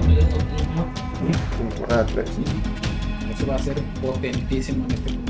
3. no. Eso va a ser potentísimo en este punto.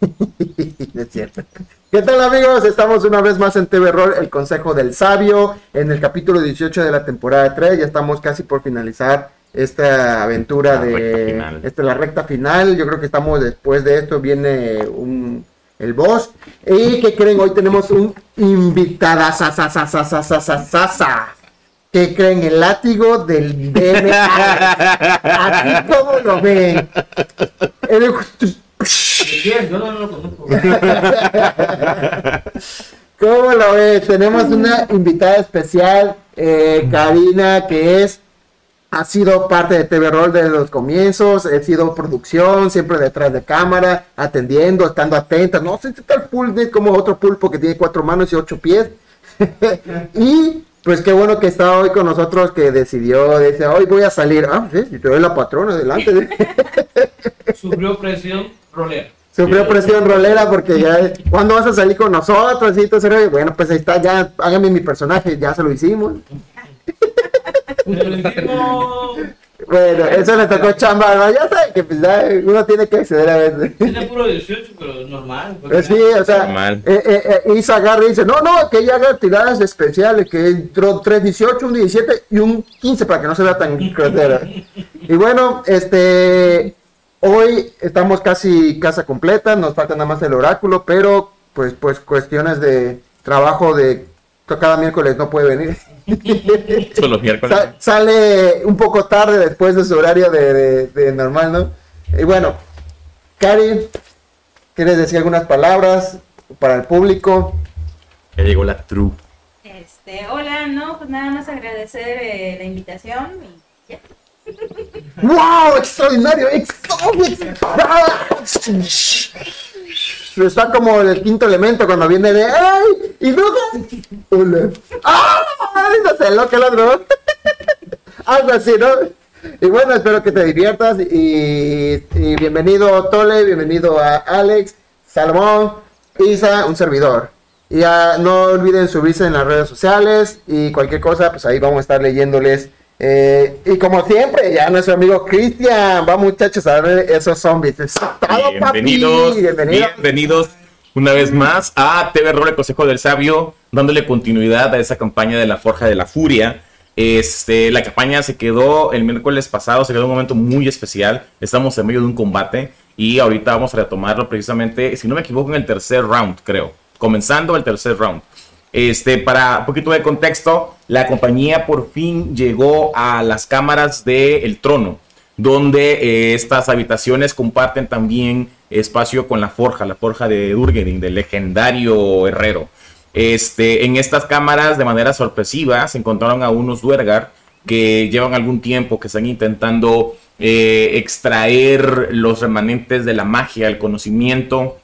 es cierto. ¿Qué tal amigos? Estamos una vez más en TV Roll, el Consejo del Sabio, en el capítulo 18 de la temporada 3. Ya estamos casi por finalizar esta aventura La de esta, la recta final. Yo creo que estamos después de esto, viene un, el boss. ¿Y qué creen? Hoy tenemos un invitada. ¿Qué creen? El látigo del DNA. Así como lo ven. El- ¿Cómo lo ves? Tenemos una invitada especial, eh, Karina, que es ha sido parte de TV Roll desde los comienzos, ha sido producción, siempre detrás de cámara, atendiendo, estando atenta. No sé si el pulpo como otro pulpo que tiene cuatro manos y ocho pies. y pues qué bueno que está hoy con nosotros, que decidió, dice, hoy voy a salir. Ah, sí, si te doy la patrona, adelante. Sufrió presión rolera. Sufrió presión rolera porque ya, ¿cuándo vas a salir con nosotros? Y todo eso? Bueno, pues ahí está, ya, hágame mi personaje, ya se lo hicimos. Bueno, eso le tocó chamba, ¿no? Ya sabe que pues, ya uno tiene que acceder a veces. Tiene puro 18, pero normal. Pues sí, o sea, Normal. eh, eh, eh, Isa agarra y dice, no, no, que ella haga tiradas especiales, que entró 3, 18, un 17 y un 15 para que no se vea tan grosera. Y bueno, este, hoy estamos casi casa completa, nos falta nada más el oráculo, pero pues, pues cuestiones de trabajo de cada miércoles no puede venir. Son los miércoles. Sa- sale un poco tarde después de su horario de, de- de normal, ¿no? Y bueno, Cari, ¿quieres decir algunas palabras para el público? Ya llegó la true. Este, hola, no, pues nada más agradecer eh, la invitación y ya. ¡Wow! ¡Extraordinario! ¡Extraordinario! Está como el quinto elemento cuando viene de ¡Ay! ¿Y? Hola. ¡Ah! No sé lo que así, ¿no? Y bueno, espero que te diviertas y, y bienvenido Tole, bienvenido a Alex, Salomón, Isa, un servidor. Y ah, no olviden subirse en las redes sociales y cualquier cosa, pues ahí vamos a estar leyéndoles. Eh, y como siempre, ya nuestro amigo Cristian, va muchachos a ver esos zombies. Bienvenidos, Bienvenido. bienvenidos una vez más a TV Roll, el Consejo del Sabio, dándole continuidad a esa campaña de la Forja de la Furia. Este, la campaña se quedó el miércoles pasado, se quedó un momento muy especial. Estamos en medio de un combate y ahorita vamos a retomarlo precisamente, si no me equivoco, en el tercer round, creo. Comenzando el tercer round. Este, para un poquito de contexto, la compañía por fin llegó a las cámaras del trono, donde eh, estas habitaciones comparten también espacio con la forja, la forja de Durgerin, del legendario herrero. Este, en estas cámaras, de manera sorpresiva, se encontraron a unos Duergar que llevan algún tiempo que están intentando eh, extraer los remanentes de la magia, el conocimiento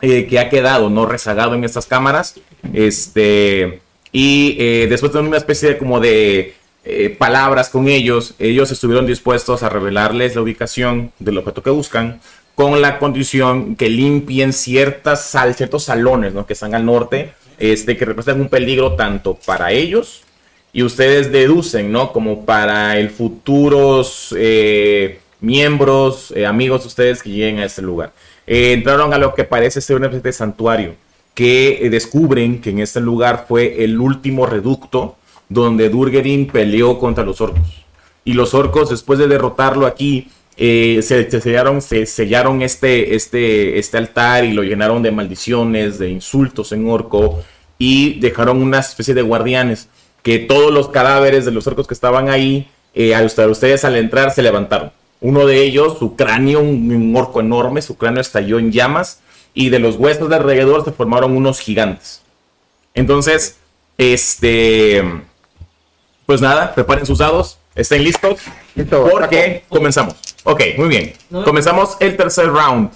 eh, que ha quedado no rezagado en estas cámaras. Este, y eh, después de una especie de como de eh, palabras con ellos, ellos estuvieron dispuestos a revelarles la ubicación del objeto que buscan con la condición que limpien ciertas sal, ciertos salones ¿no? que están al norte, este, que representan un peligro tanto para ellos y ustedes deducen, ¿no? Como para el futuros miembros, amigos de ustedes que lleguen a este lugar. Eh, entraron a lo que parece ser una especie de santuario, que eh, descubren que en este lugar fue el último reducto donde Durgerin peleó contra los orcos. y los orcos, después de derrotarlo aquí, eh, se, se sellaron, se sellaron este, este, este altar y lo llenaron de maldiciones, de insultos en orco y dejaron una especie de guardianes que todos los cadáveres de los orcos que estaban ahí, eh, a ustedes al entrar se levantaron. Uno de ellos, su cráneo, un, un orco enorme, su cráneo estalló en llamas y de los huesos de alrededor se formaron unos gigantes. Entonces, este, pues nada, preparen sus dados, estén listos, Listo, porque comenzamos. Ok, muy bien. No. Comenzamos el tercer round.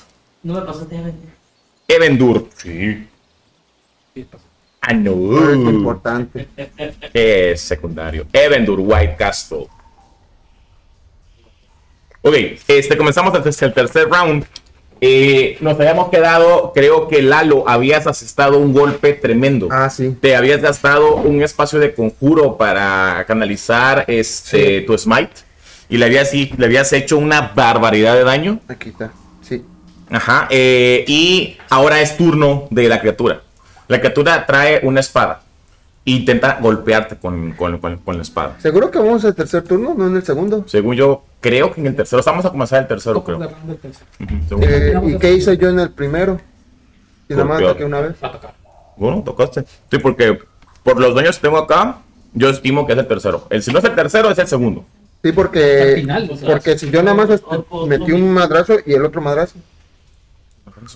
No me pasaste a vender. Evendur. Sí. Sí. Ah, no. Es importante. Es secundario. Evendur White Castle. Ok, este, comenzamos el, el tercer round. Eh, nos habíamos quedado, creo que Lalo, habías asestado un golpe tremendo. Ah, sí. Te habías gastado un espacio de conjuro para canalizar este, Sí. tu smite. Y le habías, le habías hecho una barbaridad de daño. Aquí está. Sí. Ajá. eh, y ahora es turno de la criatura. La criatura trae una espada. Intenta golpearte con, con- con- con la espada. ¿Seguro que vamos al tercer turno? ¿No en el segundo? Según yo, creo que en el tercero. Estamos a comenzar el tercero, creo. tercero. Según- Eh, ¿Y qué hice yo en el primero? Y nada más ataqué una vez. Bueno, tocaste. Sí, porque por los daños que tengo acá, yo estimo que es el tercero. El, si no es el tercero, es el segundo. Sí, porque, final, o sea, porque si yo nada más metí un madrazo y el otro madrazo.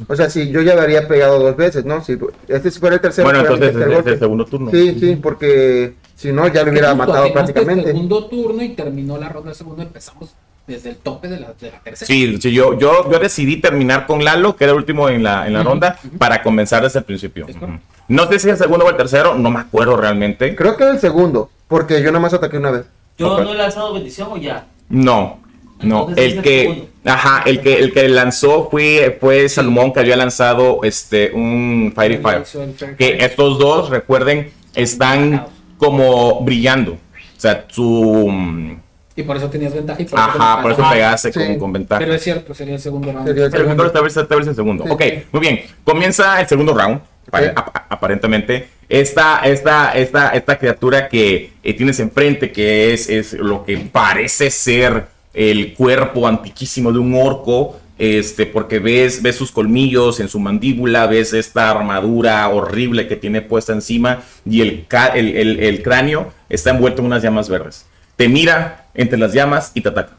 O sea, si yo ya habría pegado dos veces, ¿no? Si este si fuera el tercero, Bueno, entonces es, tercer es el segundo turno. Sí, sí, porque si no ya lo hubiera justo matado prácticamente. segundo turno y terminó la ronda del segundo. Empezamos desde el tope de la, de la tercera. Sí, sí, yo, yo, yo decidí terminar con Lalo, que era el último en la, en la ronda, para comenzar desde el principio. No sé si es el segundo o el tercero, no me acuerdo realmente. Creo que era el segundo, porque yo nada más ataqué una vez. Yo Ok. no he lanzado bendición o ya. No, no. Entonces El que, segundo. ajá, el que, el que lanzó fue, fue Salomón, que había lanzado este, un Fiery Fire. Que estos dos, recuerden, están como brillando. O sea, su... mm, Y por eso tenías ventaja y por eso Ajá, te por eso pegaste Sí. con, con ventaja. Pero es cierto, sería el segundo round. Sería el Pero mejor esta vez, esta vez el segundo. Sí. Ok, muy bien. Comienza el segundo round. pa- Ok. ap- aparentemente. Esta, esta, esta, esta criatura que eh, tienes enfrente, que es, es lo que parece ser el cuerpo antiquísimo de un orco. Este, porque ves, ves sus colmillos en su mandíbula, ves esta armadura horrible que tiene puesta encima y el, el, el- el cráneo está envuelto en unas llamas verdes. Te mira entre las llamas y te ataca.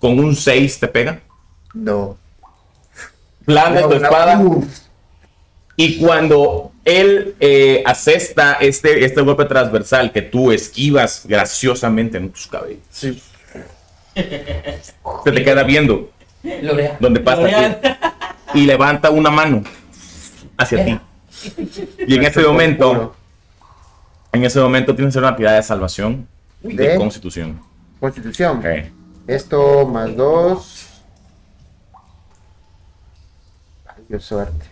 Con un 6 te pega. No. Blandas tu No, espada. Y cuando él eh, asesta este, este golpe transversal que tú esquivas graciosamente en tus cabellos, Sí. se te queda viendo Lorea. donde pasa Loreal. y levanta una mano hacia ti. Y en ese momento, en ese momento tienes que hacer una tirada de salvación de ¿De? constitución. Constitución. Esto más dos. Ay, Dios suerte.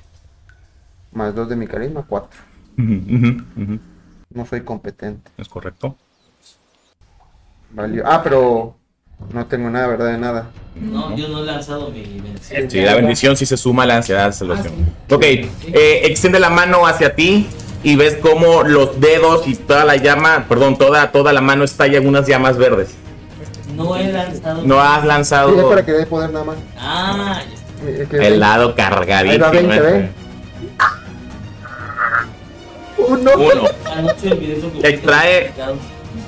Más dos de mi carisma, cuatro. No soy competente. Es correcto. Valió. Ah, pero no tengo nada, ¿verdad? De nada. No, yo no he lanzado mi bendición. Sí, la bendición sí se suma a la ansiedad salvación. Ah, Ok, eh, extiende la mano hacia ti y ves como los dedos y toda la llama, perdón, toda, toda la mano estalla en unas llamas verdes. No he lanzado. No has Sí, es lanzado para que dé poder nada más. Ah, ya. Eh, que- el lado Ahí cargadísimo. va 20, este. Uno. Uno. Extrae-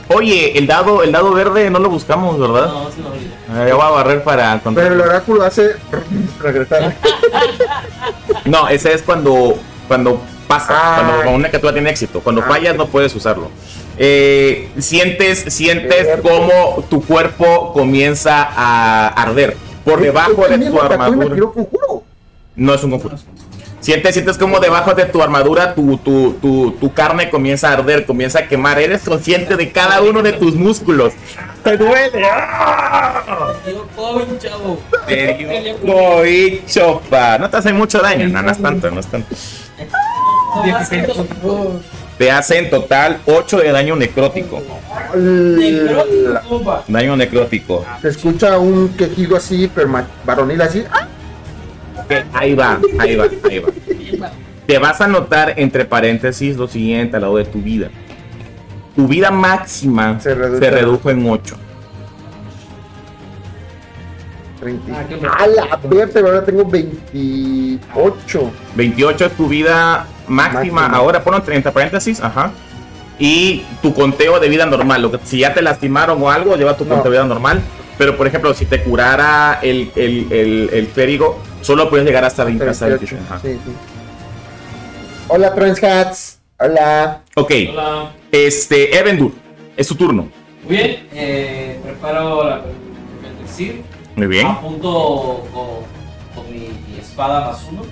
Oye, el dado, el dado verde no lo buscamos, ¿verdad? No, me olvidó. Eh, yo voy a barrer para Pero el oráculo hace regresar. No, ese es cuando, cuando pasa, Ah. cuando, cuando una criatura tiene éxito. Cuando Ah, fallas no puedes usarlo. Eh, sientes, sientes cómo tu cuerpo comienza a arder por debajo de tu armadura. No es un conjuro. Sientes, sientes como debajo de tu armadura tu, tu, tu, tu carne comienza a arder, comienza a quemar. Eres consciente de cada uno de tus músculos. Te duele. ¡Ah! Yo, joven, chavo. Te dio. No te hace mucho daño. No, no es tanto, no es tanto. No, 16 no, puntos. Te hace en total 8 de daño necrótico. Necrótico. Daño necrótico. Se escucha un quejido así, pero varonil así. ¡Ah! Ahí va, ahí va, ahí va. Te vas a notar entre paréntesis lo siguiente al lado de tu vida. tu vida máxima se, redujo en 8. 30. Ah, la verte, ahora tengo 28. 28 es tu vida máxima, Máxima. ahora ponlo entre, entre paréntesis, ajá. Y tu conteo de vida normal, lo que, si ya te lastimaron o algo, lleva tu No. conteo de vida normal. Pero por ejemplo, si te curara el, el, el, el clérigo, solo puedes llegar hasta 20. hasta 28. 28, ajá. Sí, sí. Hola, Transcats. Hola. Ok, Hola. este, Evendur, es tu turno. Muy bien, eh, preparo la bendecir. Muy bien. Apunto con, con mi, mi espada más uno.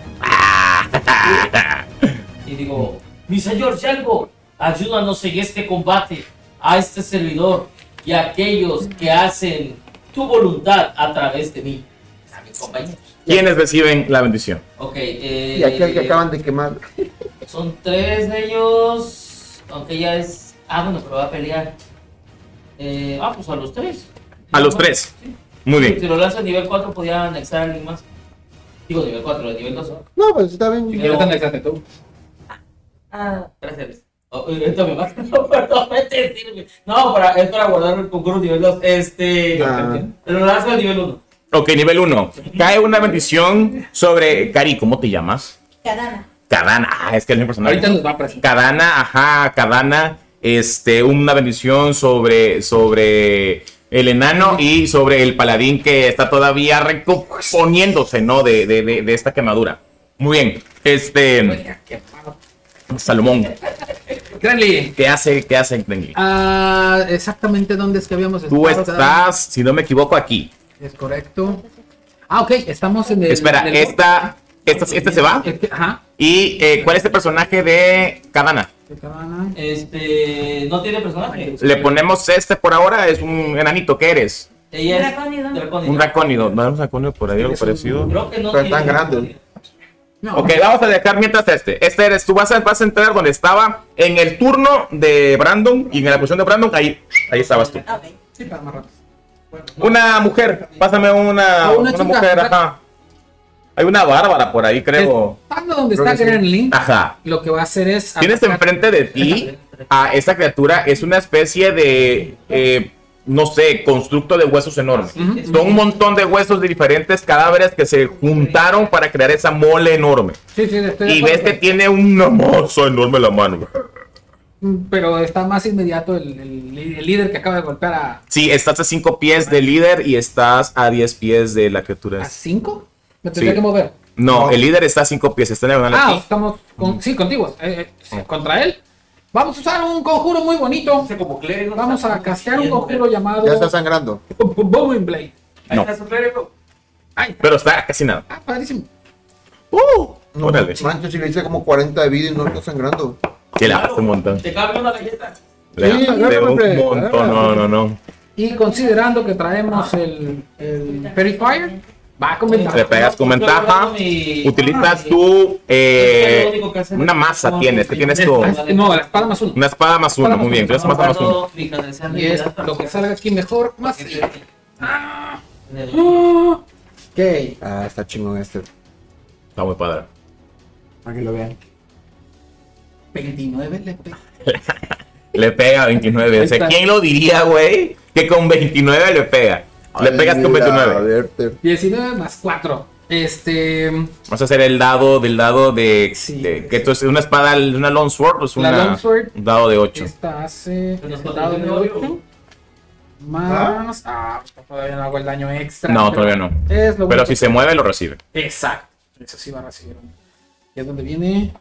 Y digo, mi señor Yalgo, ayúdanos en este combate a este servidor y a aquellos que hacen tu voluntad a través de mí. A mis compañeros. ¿Quiénes reciben la bendición? Ok, eh, Y aquel que acaban de quemar. Son tres de ellos, aunque ya es... Ah, bueno, pero va a pelear. Eh, ah, pues a los tres. A los tres. Sí. Muy Si bien. lo lanzo a nivel 4 podía anexar a alguien más. Digo nivel 4, de nivel 2. ¿no? No, pues está bien. Ya te anexaste tú. Ah, gracias. Oh, ahorita me este sirve. No, para, es para guardar el concurso nivel 2. Este. Ah. Pero lo lanzo a nivel 1. Ok, nivel 1. Cae una bendición sobre. Cari, ¿cómo te llamas? Cadana. Kadana. Ah, es que es mi personaje. Ahorita nos va a presentar. Kadana, ajá, Kadana. Este, una bendición sobre, sobre el enano y sobre el paladín que está todavía recomponiéndose, ¿no? De, de, de, de esta quemadura. Muy bien. Este. Salomón, Cranley, ¿qué hace, qué hace Grenly? ah, exactamente dónde es que habíamos Tú estado? estás, si no me equivoco, aquí. Es correcto. Ah, ok, estamos en el. Espera, en el- esta, esta, este se va. Ajá. ¿Y eh, cuál es el personaje de Cadana. Este. No tiene personaje. Le ponemos este por ahora, es un enanito, ¿qué eres? Ella es. Dracónido. Un dracónido. ¿No es un dracónido por ahí algo parecido? Creo que no Pero tan grande. No. Ok, vamos a dejar mientras este. Este eres, tú vas a, vas a entrar donde estaba en el turno de Brandon y en la posición de Brandon, ahí, ahí estabas tú. Ok. Sí, para más rápido. Una mujer, pásame una, una una, chica, mujer, ajá. Hay una bárbara por ahí, creo. Estando donde Creo está que sí. Grenly, Ajá. lo que va a hacer es. Tienes enfrente de ti a esta criatura, es una especie de, eh, no sé, constructo de huesos enormes. Ujú. Son un montón de huesos de diferentes cadáveres que se juntaron para crear esa mole enorme. Sí, sí, estoy de Y ves que tiene una masa enorme en la mano. Mm, Pero está más inmediato el, el- el líder que acaba de golpear a. Sí, estás a 5 pies del líder y estás a 10 pies de la criatura. ¿A 5? Me tendría Sí. que mover. No, No. el líder está a 5 pies, está en diagonal Ah, aquí. estamos. Con, sí, contigo. eh, eh, contra él. Vamos a usar un conjuro muy bonito. Hace como clérigo. Vamos a castear un conjuro llamado. Ya está sangrando. Booming Blade. Ahí No. está su clérigo. Ay, Pero está casi nada. ah, padrísimo. Uh, No, órale. manches, si le hice como 40 de vida y no está sangrando. Que le bajaste un montón. Te cambio una galleta. Le Sí, agárrame, un hombre, montón. No, no, no. Y considerando que traemos el, el Fairy va con ventaja. Le pegas con ventaja. mi- Utilizas Ah, tu. eh, una masa No, tienes. ¿Qué tienes tú? Ah, No, la espada más uno. Una espada más uno. Muy bien. Tienes más uno más Y es lo que salga aquí mejor. Más. Porque- Ok. Ah, está chingón este. Está muy padre. Para que lo vean. 29 le pega. Le pega 29. O sea. ¿quién lo diría, güey? Que con 29 le pega. Le pegas con Ay, la 29. verte. 19 más 4. Este. Vamos a hacer el dado del dado de. Sí. de- que esto es una espada, una long sword, pues La una, longsword. un dado de 8. Esta hace. Este nos dado de tiene ocho. 8. Más. Ah, todavía no hago el daño extra. No, pero todavía no. Es lo Pero si se mueve, lo recibe. Exacto. Eso sí va a recibir un. Y es donde viene.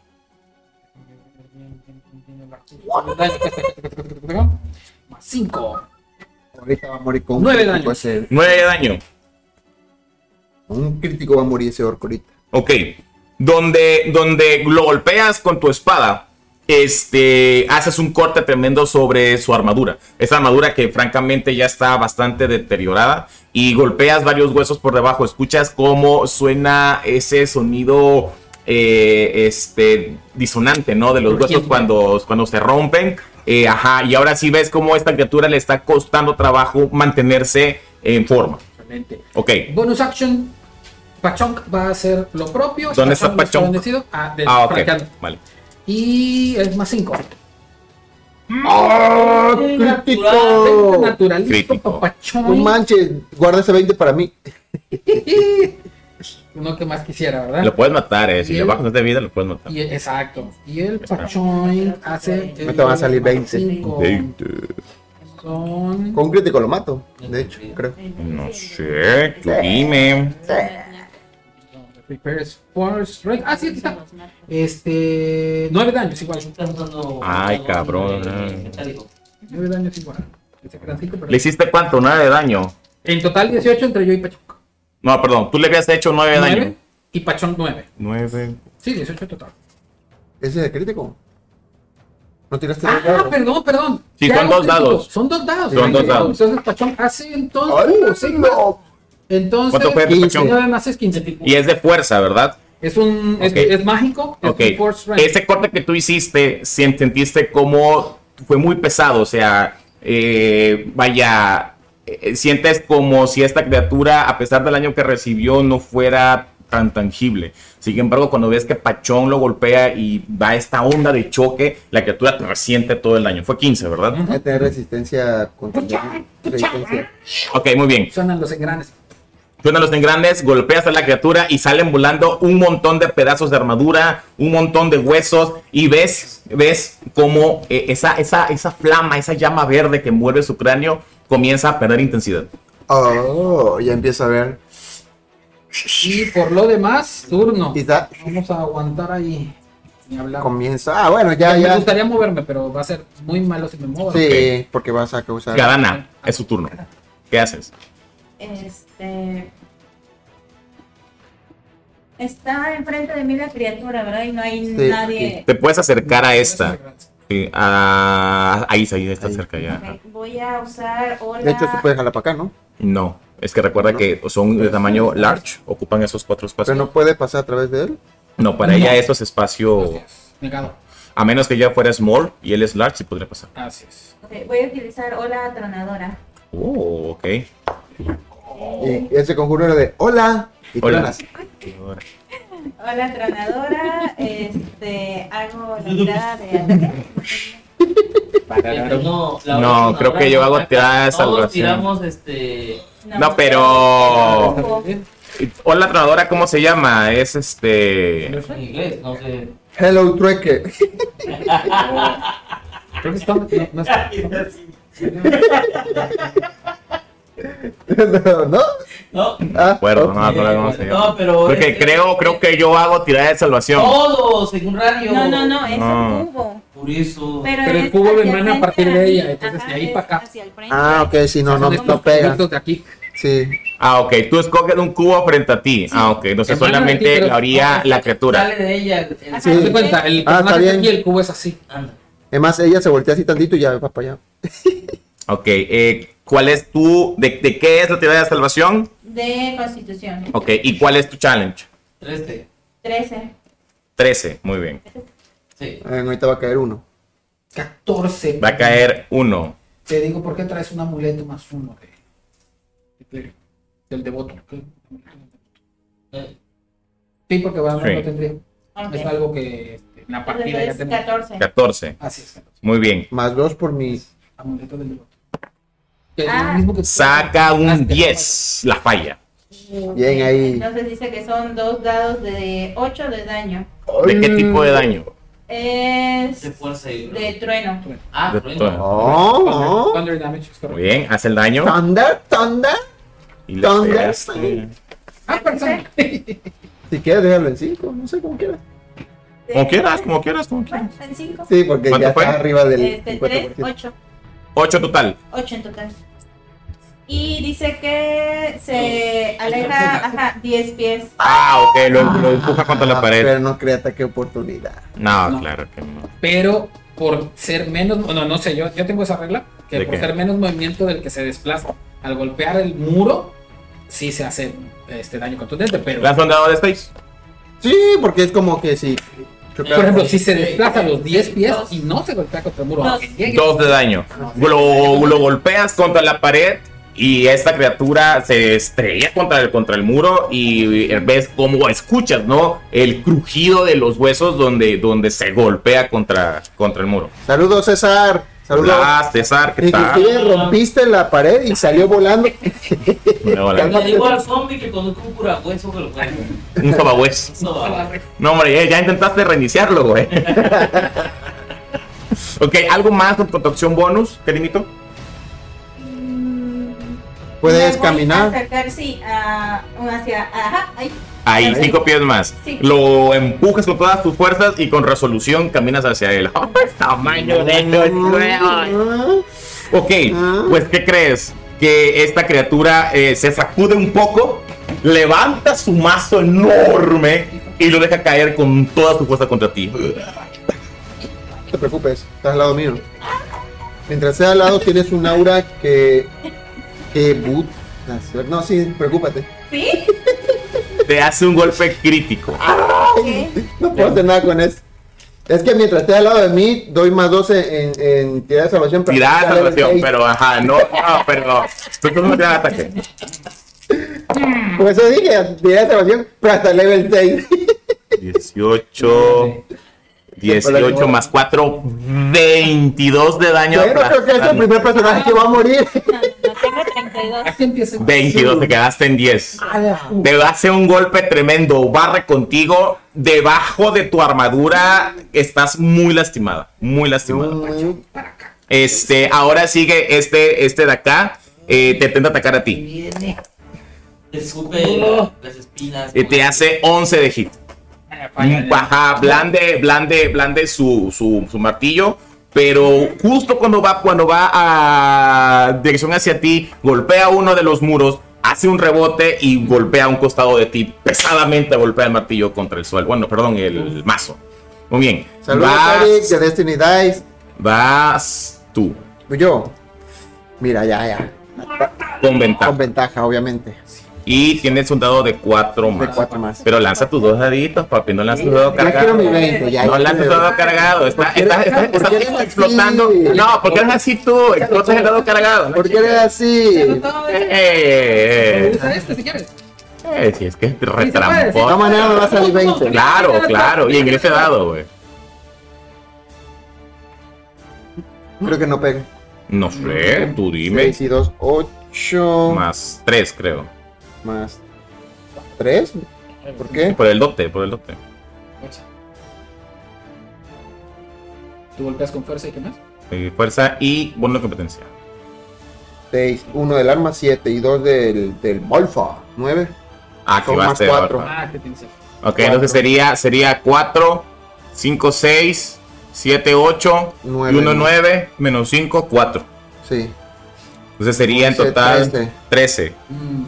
Más 5. Ahorita va a morir con Nueve daños. ese- 9 de daño. con un crítico va a morir ese orco ahorita. Ok. Donde, donde lo golpeas con tu espada, este, haces un corte tremendo sobre su armadura. Esa armadura que francamente ya está bastante deteriorada y golpeas varios huesos por debajo. Escuchas cómo suena ese sonido eh, este, disonante, ¿no? De los huesos cuando, cuando se rompen. Eh, ajá, y ahora sí ves cómo esta criatura le está costando trabajo mantenerse en forma. Excelente. Ok. Bonus action. Pachonk va a hacer lo propio. ¿Dónde está no está Pachonk? Ah, del Ah, ok. Vale. Y es más 5. ¡Oh, crítico! Naturalito, Crítico. No manches, guarda ese 20 para mí. Uno que más quisiera, ¿verdad? Lo puedes matar, eh. Si Y le el- bajas de vida, lo puedes matar. Y, exacto. Y el Pachoin hace. Me te van a salir 20. cinco. Veinte. Son. Con crítico lo mato, de hecho, creo. No sé, tú dime. Prepares Strike. Ah, sí, aquí está. Este. 9 daños igual. Ay, cabrón. Metálico. 9 daños igual. ¿Le hiciste cuánto? ¿Nada de daño? En total 18 entre yo y Pachón. No, perdón, tú le habías hecho 9 de daño. 9 y Pachón 9. 9. Sí, 18 total. ¿Ese es el crítico? ¿No tiraste Ah, dos dados? perdón, perdón. Sí, son dos dados. Son dos dados. Son dos dados. Entonces Pachón hace entonces. ¡Ay, uh, más. no! Entonces. ¿Cuánto fue de 15. Pachón? 9 más es 15. Y es de fuerza, ¿verdad? Es un. es- mágico. Es Ok. un Force Strike. Ese corte que tú hiciste, si sentiste como fue muy pesado, o sea, eh, vaya, eh, sientes como si esta criatura, a pesar del daño que recibió, no fuera tan tangible. Sin embargo, cuando ves que Pachón lo golpea y va esta onda de choque, la criatura te resiente todo el daño. Fue 15, ¿verdad? Hay que tener resistencia contra resistencia. Ok, muy bien. Suenan los engranes. Suenan los engrandes, golpeas a la criatura y salen volando un montón de pedazos de armadura, un montón de huesos y ves, ves como eh, esa, esa, esa flama, esa llama verde que envuelve su cráneo comienza a perder intensidad. Oh, ya empiezo a ver. Y por lo demás, turno. Vamos a aguantar ahí. Ni hablar. comienza. Ah, bueno, ya, me ya. gustaría moverme, pero va a ser muy malo si me muevo. Sí, porque vas a causar. Gadana, es su turno. ¿Qué haces? Este. Está enfrente de mí la criatura, ¿verdad? Y no hay Sí, nadie. Te puedes acercar a esta. Sí, a- ahí, ahí está Ahí. cerca ya. Voy a usar hola. De hecho, se puede jalar para acá, ¿no? No, es que recuerda que son de tamaño large, ocupan esos cuatro Pero espacios. no puede pasar a través de él. No, para ella eso es espacio, Negado. a menos que ella fuera small y él es large, sí podría pasar. Así es. Voy a utilizar hola tronadora. Oh, ok. Y ese conjuro era de hola. Y Hola. tronas. Hola tronadora. Este. Hago la tirada de ataque. No, la No, creo que yo hago tirada de Todos salvación. tiramos este. No, pero-. Hola, tronadora, ¿cómo se llama? Es este. En inglés, no sé. Hello, trueque. Creo que está. No, no está. no, ¿no? No, Ah, Acuerdo, no, no, no, cómo se llama. no, pero. Porque es- creo, creo que yo hago tirada de salvación. Todos en un radio. No, no, no, es No. un cubo. Por eso. Pero el cubo emana a partir de ella, entonces de ahí para acá. Ah, ok, si no, no, estos no pega. de aquí. Sí. Ah, ok. Tú escoges un cubo frente a ti. Ah, ok. Entonces solamente ti, pero- lo haría la criatura. Sale de ella. el-. Sí. Cuenta, el Ah, está bien. aquí, el cubo es así. Anda. Además, ella se voltea así tantito y ya va para allá. Ok. eh, ¿Cuál es tu. De, de qué es la tirada de salvación? De constitución. Ok. ¿Y cuál es tu challenge? 13. 13. 13. Muy bien. Sí. Ah, ahorita va a caer uno. 14. Va a caer uno. Te digo, ¿por qué traes un amuleto más uno de, de- del devoto? Eh, Sí, porque va, no Sí. lo tendría. Ok. Es algo que este, en la partida ya Entonces, tenemos. 14. 14. Así es, 14. Muy bien. Más dos por mi. Amuleto del devoto. Ah. mismo que- Saca un Hazte- 10. La falla. Bien ahí. Entonces dice que son dos dados de 8 de daño. ¿De qué tipo de daño? Es de fuerza y. de trueno. Ah, De trueno. trueno. Oh, oh. Thunder damage. Muy bien. Hace el daño. Thunder, Thunder. Y le ¿Dónde pegaste. Ah, persona. Si quieres, déjalo en 5. No sé cómo quieras. Como quieras, como quieras, como quieras. Bueno, en 5. Sí, porque ¿Cuánto ya fue? está arriba del Este, 3, 50%. 8. 8 total. 8 en total. Y dice que se aleja, ajá, 10 pies. Ah, ok. Lo, lo empuja contra la Ah, pared. Pero no crea ataque oportunidad. No, No. claro que no. Pero por ser menos, no, no sé, yo, yo tengo esa regla, que ¿De por qué? ser menos movimiento del que se desplaza al golpear el muro, sí se hace este daño contundente, pero ¿Lanza un dado de 6? Sí, porque es como que si. Por ejemplo, si se desplaza los 10 pies y no se golpea contra el muro, Dos. Dos de daño. Lo, lo golpeas contra la pared y esta criatura se estrella contra el, contra el muro y ves cómo escuchas, ¿no? El crujido de los huesos donde, donde se golpea contra, contra el muro. Saludos, César. Saludos. Hola, César, ¿qué tal? Inclusive rompiste la pared y salió volando. Hola. Le digo al zombie que conozco un curahueso que lo puede. Un sobahues. Eso va. No, hombre, ya, ya intentaste reiniciarlo, güey. ok, ¿algo más con tu acción bonus, Karimito? Puedes caminar. acercar, sí, a, hacia, ajá, ahí. Ahí, cinco pies más. Sí. Lo empujas con todas tus fuerzas y con resolución caminas hacia él. Tamaño de los huevos. Ok, pues ¿qué crees? Que esta criatura eh, se sacude un poco, levanta su mazo enorme y lo deja caer con toda su fuerza contra ti. No te preocupes, estás al lado mío. Mientras sea al lado tienes un aura que. que but. No, sí, preocúpate. ¿Sí? Te hace un golpe crítico. Ok. No puedo hacer nada con eso. Es que mientras esté al lado de mí, doy más 12 en, en tirar de salvación. pero Tirada de salvación, pero ajá, no, no, pero tú no ataque. Por eso dije, tirar de salvación, pero hasta level 6. 18, 18 más 4, 22 de daño. Yo no creo que es el primer personaje que va a morir. No, no, tengo 32. Así empieza. 22, te quedaste en 10. Te hace un golpe tremendo, barre contigo. Debajo de tu armadura estás muy lastimada, muy lastimada. Este, ahora sigue este, este de acá. eh, te intenta atacar a ti. Te escupe la- las espinas. Eh, te hace 11 de hit. Ajá, blande, blande, blande su, su, su martillo. Pero justo cuando va, cuando va a dirección hacia ti, golpea uno de los muros, hace un rebote y golpea a un costado de ti. Pesadamente golpea el martillo contra el suelo. Bueno, perdón, el mazo. Muy bien. Saludos, Eric, de Destiny Dice. vas tú, Yo. Mira, ya, ya. con ventaja. Con ventaja, obviamente. Y tienes un dado de 4 De más. cuatro más. Pero lanza tus dos daditos, papi. No lanzas tu dado Ya quiero cargado. mi 20, ya. No lanzas el dado cargado. Está, ¿Por qué está, está- por qué estás eres así? explotando. No, porque eres así tú. Explotas el dado cargado. ¿Por qué eres así? Eh, eh, Usa este si quieres. eh, eh, si es que es De retrampón. todas maneras me va a salir 20. Claro, claro. Y en ese dado, güey. Creo que no pega. No sé, tú dime. 6 y 2, 8 Más 3, creo. Más 3. ¿Por qué? Por el dote, por el dote. Fuerza. Tú golpeas con fuerza y qué más. Eh, Fuerza y bono de competencia. 6, 1 del arma, 7 y 2 del, del Bolfa, 9. Ah, que va a más ser cuatro. ahora. Ah, que tienes. Ok, Cuatro. entonces sería, sería 4, 5, 6, 7, 8, y Nueve. 1, 9, menos 5, 4. Sí. Entonces sería en Once, total trece. 13. Mm,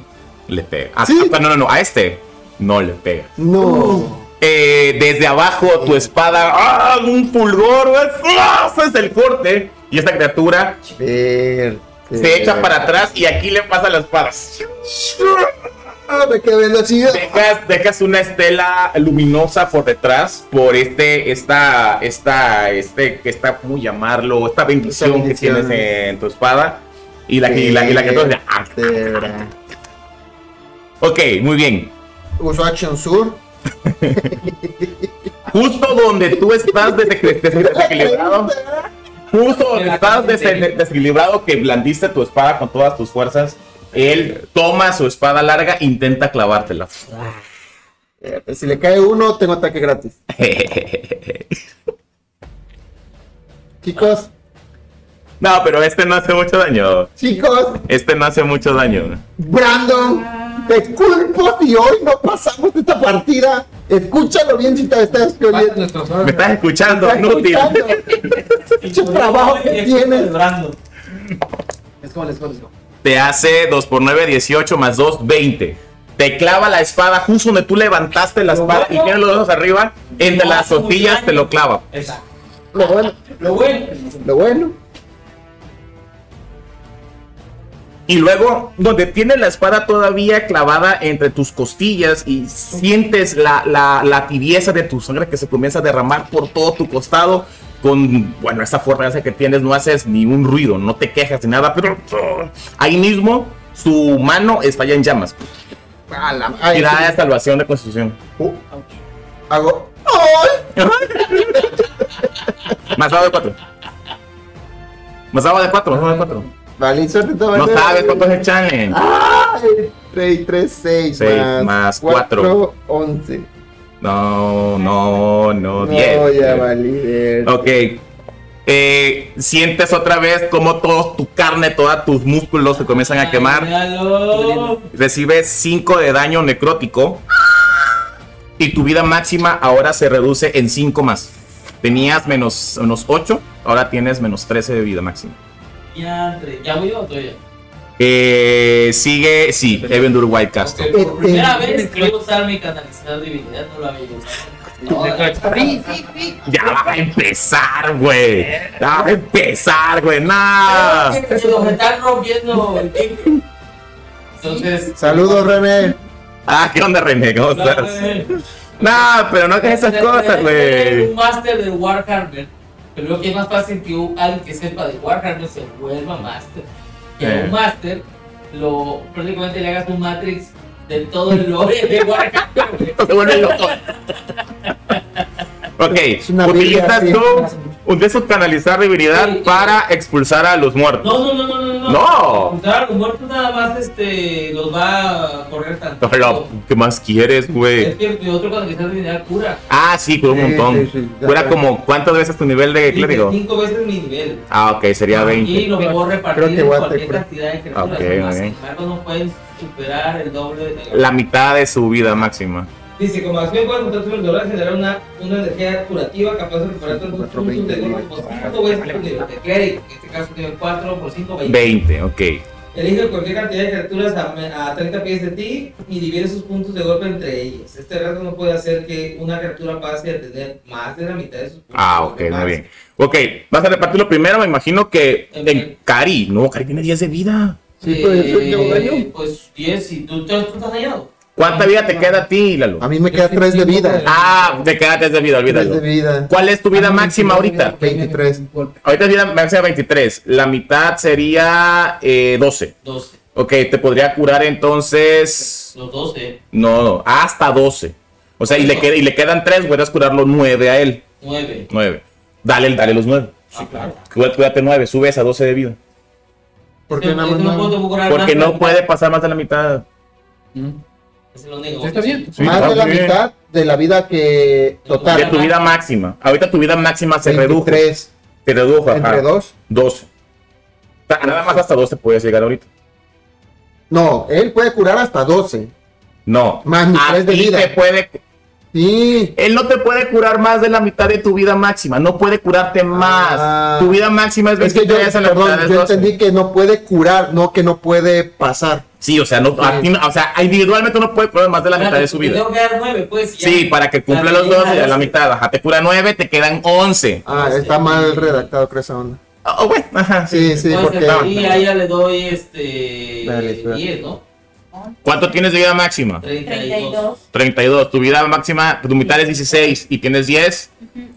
Le pega. Ah, ¿Sí? ah, no, no, no, a este no le pega. No. Eh, desde abajo tu espada, ¡ah! Un pulgor, güey, ¡ah! Ese es el corte. Y esta criatura Ver. se echa para atrás y aquí le pasa la espada. Ah, viendo así. Dejas, dejas una estela luminosa por detrás por este, esta, esta, este, que está, ¿cómo llamarlo? Esta bendición, Esta bendición. que tienes en tu espada. Y la, y la, y la criatura "Ah". Ok, muy bien. Uso Action Sur. Justo donde tú estás des- des- des- desequilibrado, justo donde estás des- desequilibrado que blandiste tu espada con todas tus fuerzas, él toma su espada larga e intenta clavártela. Eh, Si le cae uno, tengo ataque gratis. Chicos, No, pero este no hace mucho daño. chicos, Este no hace mucho daño. Brandon, te culpo si hoy no pasamos esta partida. Escúchalo bien si te estás oyendo. Me estás escuchando, Estás inútil. escuchando. Pinche trabajo que tienes. Es como les digo. Te hace 2 por 9, 18 más 2, 20. Te clava la espada justo donde tú levantaste la espada y tienes los dedos arriba. Entre las costillas te lo clava. Exacto. Lo bueno, Lo bueno. lo bueno. Y luego, donde tienes la espada todavía clavada entre tus costillas y sientes la, la, la tibieza de tu sangre que se comienza a derramar por todo tu costado. Con, bueno, esa fortaleza que tienes, no haces ni un ruido, no te quejas ni nada, pero ahí mismo su mano está ya en llamas. A la- ay, Tirada de salvación de constitución. Uh, hago. ¡Ay! Más dado de 4. Más agua de 4, más agua de 4. Vale, suerte toma. No sabes cuánto es el challenge. Ay, 3, 3, 6 Seis más, más 4, 11. No, no, no, No, 10. ya valí. Ok. Eh, sientes otra vez como toda tu carne, todos tus músculos se comienzan a quemar. Recibes 5 de daño necrótico. Y tu vida máxima ahora se reduce en 5 más. Tenías menos, menos 8, ahora tienes menos 13 de vida máxima. Ya, entre- ¿Ya voy yo o todavía? Eh, sigue, sí, Evendur White Castle. Por primera vez voy a usar mi canalizador de divinidad, no lo había usado. Sí, sí, sí. Ya va a empezar, güey. Ya va a empezar, güey. Nos están rompiendo el tiempo. Entonces. Saludos, René. Ah, ¿qué onda, René? ¿Cómo estás? Nah, pero no hagas esas cosas, güey. Un máster de Warhammer. Pero creo que es más fácil que un- alguien que sepa de Warhammer se vuelva máster. Que Eh. un máster lo prácticamente le hagas un Matrix de todo el lore de Warhammer. Se vuelve loco. Ok, utilizas tú, utilizas canalizar divinidad Sí. para expulsar a los muertos. No, no, no, no, no. No. Claro, los muertos nada más este, los va a correr tanto. Pero, ¿qué más quieres, Es güey? que mi otro cuando quizás divinidad cura. Ah, sí, cura un Sí, montón. sí, sí, ya Cura como, ¿cuántas veces tu nivel de clérigo? Cinco veces mi nivel. Ah, ok, sería Y 20. lo puedo repartir Creo que en cualquier cantidad de criaturas. Ok, más, Sin embargo, no pueden superar el doble de La mitad de su vida máxima. Dice, como acción puedes montar sobre el dolor generar una, una energía curativa capaz de recuperar Cuatro, puntos de golpe por 5 veces nivel de cleric. En este caso nivel 4 por 5, 20. 20, ok. Elige cualquier cantidad de criaturas a, a 30 pies de ti y divide sus puntos de golpe entre ellas. Este rasgo no puede hacer que una criatura pase a tener más de la mitad de sus puntos Ah, ok, muy bien. Ok, vas a repartirlo primero, me imagino que En- en Cari. No, Cari tiene 10 de vida. Sí. Eh, Pues 10 y tú, tú, tú estás dañado. ¿Cuánta vida te queda a ti, Lalo? A mí me queda 3 de vida. Ah, te queda 3 de vida, 3 de olvídalo. vida. ¿Cuál es tu vida máxima ahorita? 23. Ahorita es vida máxima 23. La mitad sería eh, 12. 12. Ok, te podría curar entonces. Los 12. No, no, hasta 12. O sea, y le, qued- y le quedan 3, puedes curarlo 9 a él. 9. 9. Dale, dale los 9. Sí, claro. Cuídate 9, subes a 12 de vida. ¿Por qué nada más no curar Porque más, no puede pasar más de la mitad. Es lo único. Sí, está bien. Sí, Más está de la bien. mitad de la vida que total. De tu vida máxima. Ahorita tu vida máxima se redujo. 23 Se redujo, ajá. entre 2. 12. O sea, nada más hasta 12 puedes llegar ahorita. No, él puede curar hasta 12. No. Más A tres de vida. te puede Sí. Él no te puede curar más de la mitad de tu vida máxima, no puede curarte más. Ah. tu vida máxima es Es que yo, 23 a la mitad perdón, es yo 12. entendí que no puede curar, no que no puede pasar. Sí, o sea, no, a ti no- o sea, individualmente no puede curar más de la mitad de su vida. Tengo que dar 9, pues. ya. Sí, para que cumpla los que 12 llegue a la mitad. Ajá, te cura 9, te quedan 11. Ah, sí. está mal redactado, creo esa onda. Oh, bueno, ajá. Sí, sí, porque. Y a ella le doy este. Dale, espera. 10, ¿no? ¿Cuánto tienes de vida máxima? 32. 32. 32. Tu vida máxima, tu mitad es 16 y tienes 10.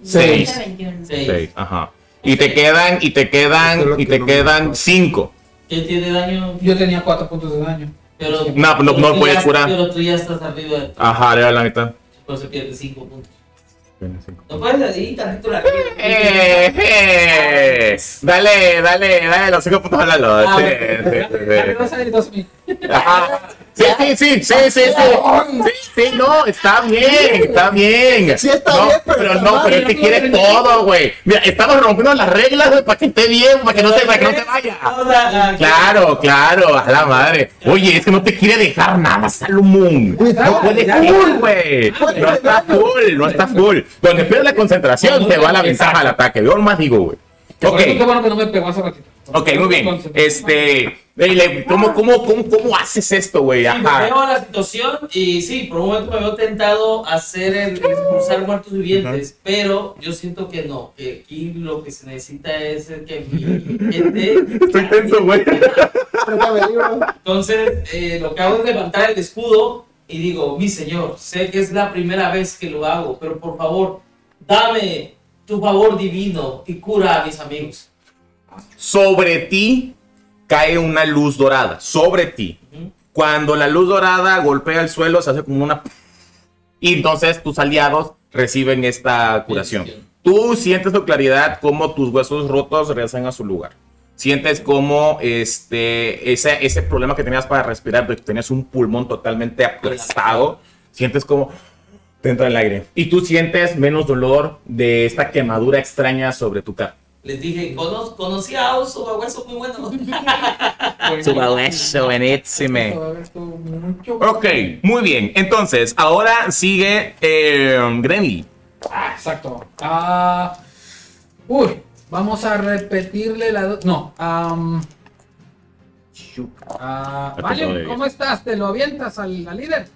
Seis. 21. 6. 6. Ajá. Y te quedan, y te quedan, y que te quedan acuerdo. 5. ¿Quién tiene daño? Yo tenía 4 puntos de daño. Pero, No, no- pero puedes curar. Pero tú ya estás arriba. de- Ajá, era la mitad. Por eso pierdes 5 puntos. No puedes ahí tantito la Eh, eh. Dale, dale, dale los 5 puntos a Lalo. Ah, Sí, bueno. sí, sí, sí. vas a salir 2000. Ajá. Sí, sí, sí, sí, sí, sí. Sí, sí, no, está bien, está bien. Sí, está No, bien, pero no, pero es que quiere todo, güey. Mira, estamos rompiendo las reglas, güey, para que esté bien, para que no te, para que no te vaya. Claro, claro, a la madre. Oye, es que no te quiere dejar nada, Salomón. No puede full, güey. No está full, no está full. Donde pierde la concentración, te va la ventaja al ataque. Yo más digo, güey. Ok. Qué bueno que no me pegó hace ratito. Ok, muy bien. Este, ¿cómo, cómo, cómo, cómo haces esto, güey? Sí, me Ajá. veo la situación y sí, por un momento me veo tentado a hacer el expulsar muertos vivientes, pero yo siento que no, que aquí lo que se necesita es el que mi gente... Estoy tenso, güey. Entonces, eh, lo que hago es levantar el escudo y digo, mi señor, sé que es la primera vez que lo hago, pero por favor, dame tu favor divino y cura a mis amigos. Sobre ti cae una luz dorada. Sobre ti. Cuando la luz dorada golpea el suelo, se hace como una. Y entonces tus aliados reciben esta curación. Tú sientes con claridad cómo tus huesos rotos regresan a su lugar. sientes como este, ese, ese problema que tenías para respirar, de que tenías un pulmón totalmente aplastado, sientes como te entra el aire. Y tú sientes menos dolor de esta quemadura extraña sobre tu cara. Les dije, "Cono- conocí a hueso muy bueno. Ok, muy bien. Entonces, ahora sigue eh, Grenly. Ah, exacto. Ah, uy, vamos a repetirle la. do- No. am, ah, puedo ¿cómo estás? ¿Te lo avientas al, al líder?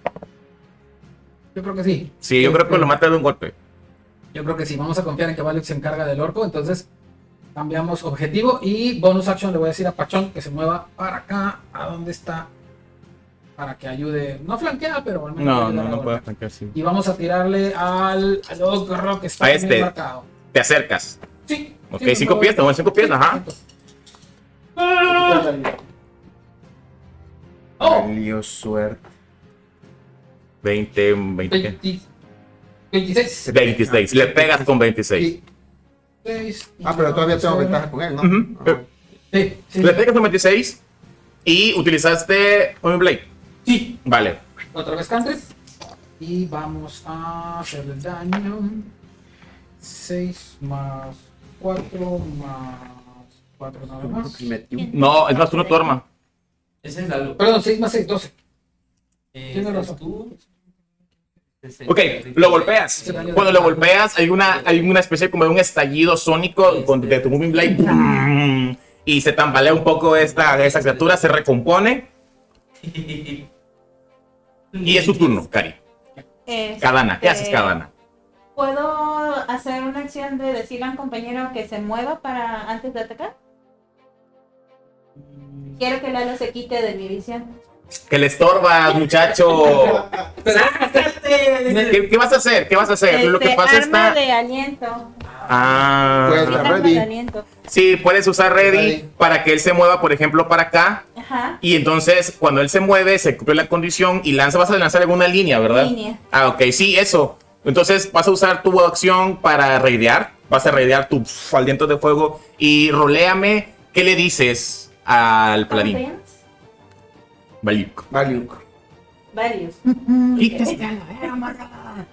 Yo creo que sí. Sí, yo creo que lo mata de un golpe. Yo creo que sí. Vamos a confiar en que Valium se encarga del orco. Entonces, cambiamos objetivo y bonus action le voy a decir a Pachón que se mueva para acá, a donde está, para que ayude. No flanquea, pero al menos No, no, no golpear. flanquear, sí. Y vamos a tirarle al, al ogro que está A bien este. marcado. Te acercas. Sí. Ok, sí, cinco pies, te cinco pies, ajá. Oh, Valió suerte. 20, 20. 20 26. 26. Le pegas con 26. Sí. Ah, pero todavía tengo ventaja con él, ¿no? Ujú. Ah. Sí, sí. Le pegas con 26 y utilizaste un blade. Sí. Vale. Otra vez cantrip. Y vamos a hacer el daño. 6 más 4 más 4 nada más. No, es más uno tu arma. Ese es la luz. Perdón, 6 más 6, 12. Eh, Tienes razón. tú. Ok, lo golpeas. Cuando lo golpeas, hay una, hay una especie como de un estallido sónico con, de tu moving blade. Y se tambalea un poco esta, esta criatura, se recompone. Y es su turno, Cari. Este, Kadana, ¿qué haces, Kadana? ¿Puedo hacer una acción de decirle a un compañero que se mueva para antes de atacar? Quiero que Lalo se quite de mi visión. Que le estorbas, muchacho. ¿Qué, qué vas a hacer? ¿Qué vas a hacer? Lo que Este, pasa arma está. de aliento. Ah. Pues, la ready. aliento. Sí, puedes usar ready Ready. para que él se mueva, por ejemplo, para acá. Ajá. Y entonces, cuando él se mueve, se cumple la condición y lanza, vas a lanzar en una línea, ¿verdad? Línea. Ah, ok, sí, eso. Entonces vas a usar tu acción para raidear. Vas a raidear tu aliento de fuego. Y roléame, ¿qué le dices al ¿Cómo te paladín? Valiuk. Valiuk. Varios. Quítese.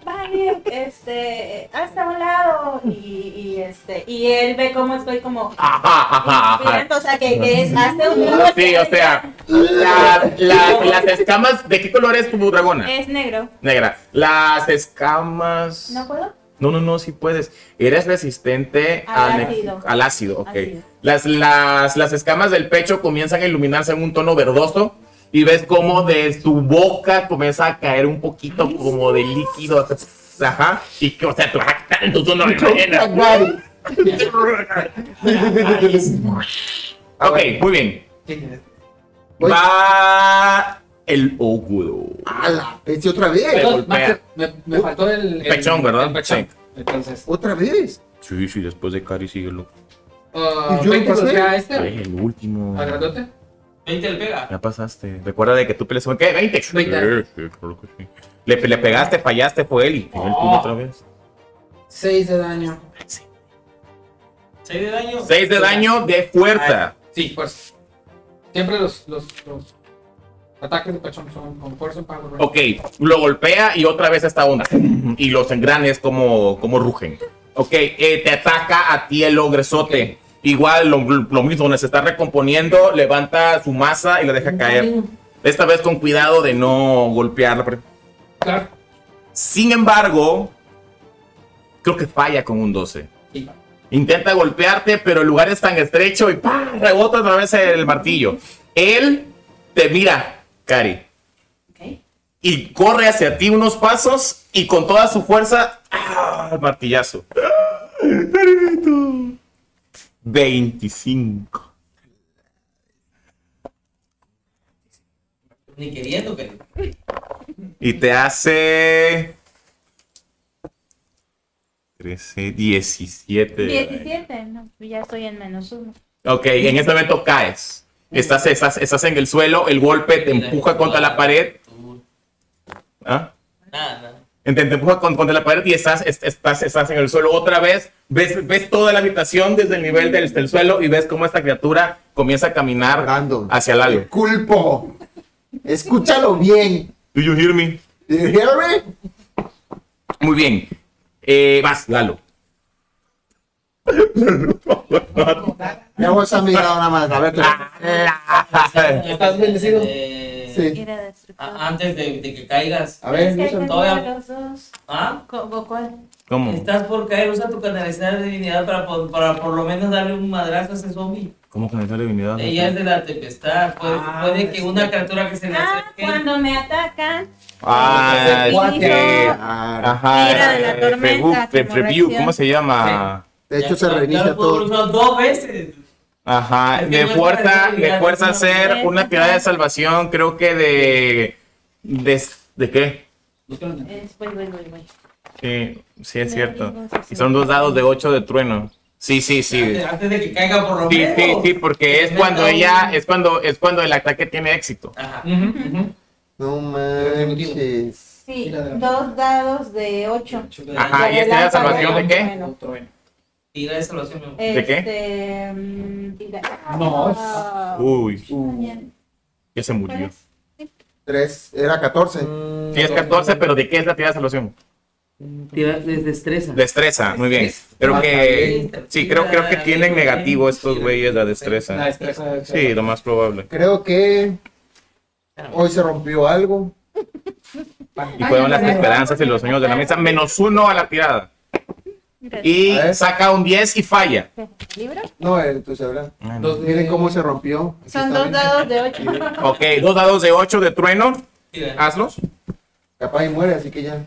Varios. Este, hasta un lado. Y, y este, y él ve cómo estoy como. Ajá, ajá, ajá. Inspirando, o sea, que, que es hasta un lado. Sí, o sea, la- la- las escamas, ¿de qué color es tu dragona? Es negro. Negra. Las escamas. ¿No puedo? No, no, no, sí puedes. Eres resistente Al al, ácido. al ácido, ok. Ácido. Las, las, las escamas del pecho comienzan a iluminarse en un tono verdoso y ves como de su boca comienza a caer un poquito como de líquido. Ajá. Y que, o sea, te vas a quitar en tu tono de ballena. Ok, muy bien. Va el ogro. ¡Hala! ¿Ese otra vez? Master, me, me faltó el, el Pechón, ¿verdad? el pechón. Sí. Entonces, ¿Otra vez? Sí, sí, después de Cari síguelo. uh, ¿Y yo 20 pasé? golpea a este. el último. ¿Al grandote? 20 le pega. Ya pasaste. Recuerda de que tú peleas. ¿Qué? 20. Sí, 20. sí, claro que sí. Le, le pegaste, fallaste, fue él y Oh. otra vez. 6 de daño. 6 de daño. 6 de daño de fuerza. Sí, fuerza. Siempre los, los, los ataques de pechón son con fuerza para Ok, lo golpea y otra vez esta onda. Y los engranes como, como rugen. Ok, eh, te ataca a ti el ogresote. Igual lo, lo mismo, donde se está recomponiendo, levanta su masa y la deja caer. Esta vez con cuidado de no golpearla. Claro. Sin embargo, creo que falla con un 12. Sí. Intenta golpearte, pero el lugar es tan estrecho y ¡pah! rebota otra vez el martillo. Él te mira, Cari, Ok. y corre hacia ti unos pasos y con toda su fuerza, ¡ah! el martillazo. ¡Ah! 25. Ni queriendo que. Y te hace 13, 17. de daño. 17, no, ya estoy en menos uno. Ok, en este momento caes. Estás, estás, estás en el suelo, el golpe te empuja contra la pared. ¿Ah? Nada, nada. Te, te empuja con- contra la pared y estás, est- estás, estás en el suelo otra vez. Ves, ves toda la habitación desde el nivel del, del suelo y ves cómo esta criatura comienza a caminar Brandon. hacia Lalo. Culpo. Escúchalo bien. Do you hear me? ¿You hear me? Muy bien. Eh, vas, Lalo. Ya vos has mirado nada más. A ver, ¿Estás bendecido? Sí. A- Antes de, de que caigas. A ver, Es que todavía- los dos. ¿Ah? ¿Cu- ¿Cuál? ¿Cómo? Estás por caer, usa tu canalizar de divinidad para, por- para por lo menos darle un madrazo a ese zombie. ¿Cómo canalizar divinidad? Ella es de la tempestad. Puede, Ah, puede que una criatura que se le Ah, acerque. cuando me atacan. Ah, Cuatro. que- Ah, Ajá. Era de la tormenta, review-. ¿cómo se llama? De hecho, Ya- se reinicia lo todo. usar dos veces. Ajá. Me fuerza, me fuerza ya, hacer una tirada de salvación, creo que de. ¿De, de qué? Es, voy, voy, voy, voy. Sí, sí es cierto. Y son dos dados de 8 de trueno. Sí, sí, sí. Antes, de que caiga por lo Sí, menos. sí, sí, porque es cuando ella, es cuando, es cuando el ataque tiene éxito. Ajá. No manches. Sí, de dos dados de ocho. Ajá, ¿y esta es la salvación de qué? Tira de salvación, mi amor. ¿De qué? Este, mm, No, es- Ah, Uy, Uh, ya se murió. tres, era 14. Sí, es 14, pero ¿de qué es la tirada de salvación? Tira de destreza. Destreza, muy bien. Creo que, sí, creo, creo que tienen negativo estos güeyes la La destreza. destreza. Sí, lo más probable. Creo que hoy se rompió algo. Y fueron las esperanzas y los sueños de la mesa, menos uno a la tirada. Y saca un 10 y falla. ¿Libro? No, el tu celular. Dos Miren cómo se rompió. Aquí Son está dos dados de ocho. Ok, dos dados de 8 de trueno. Hazlos. Capaz y muere, así que ya.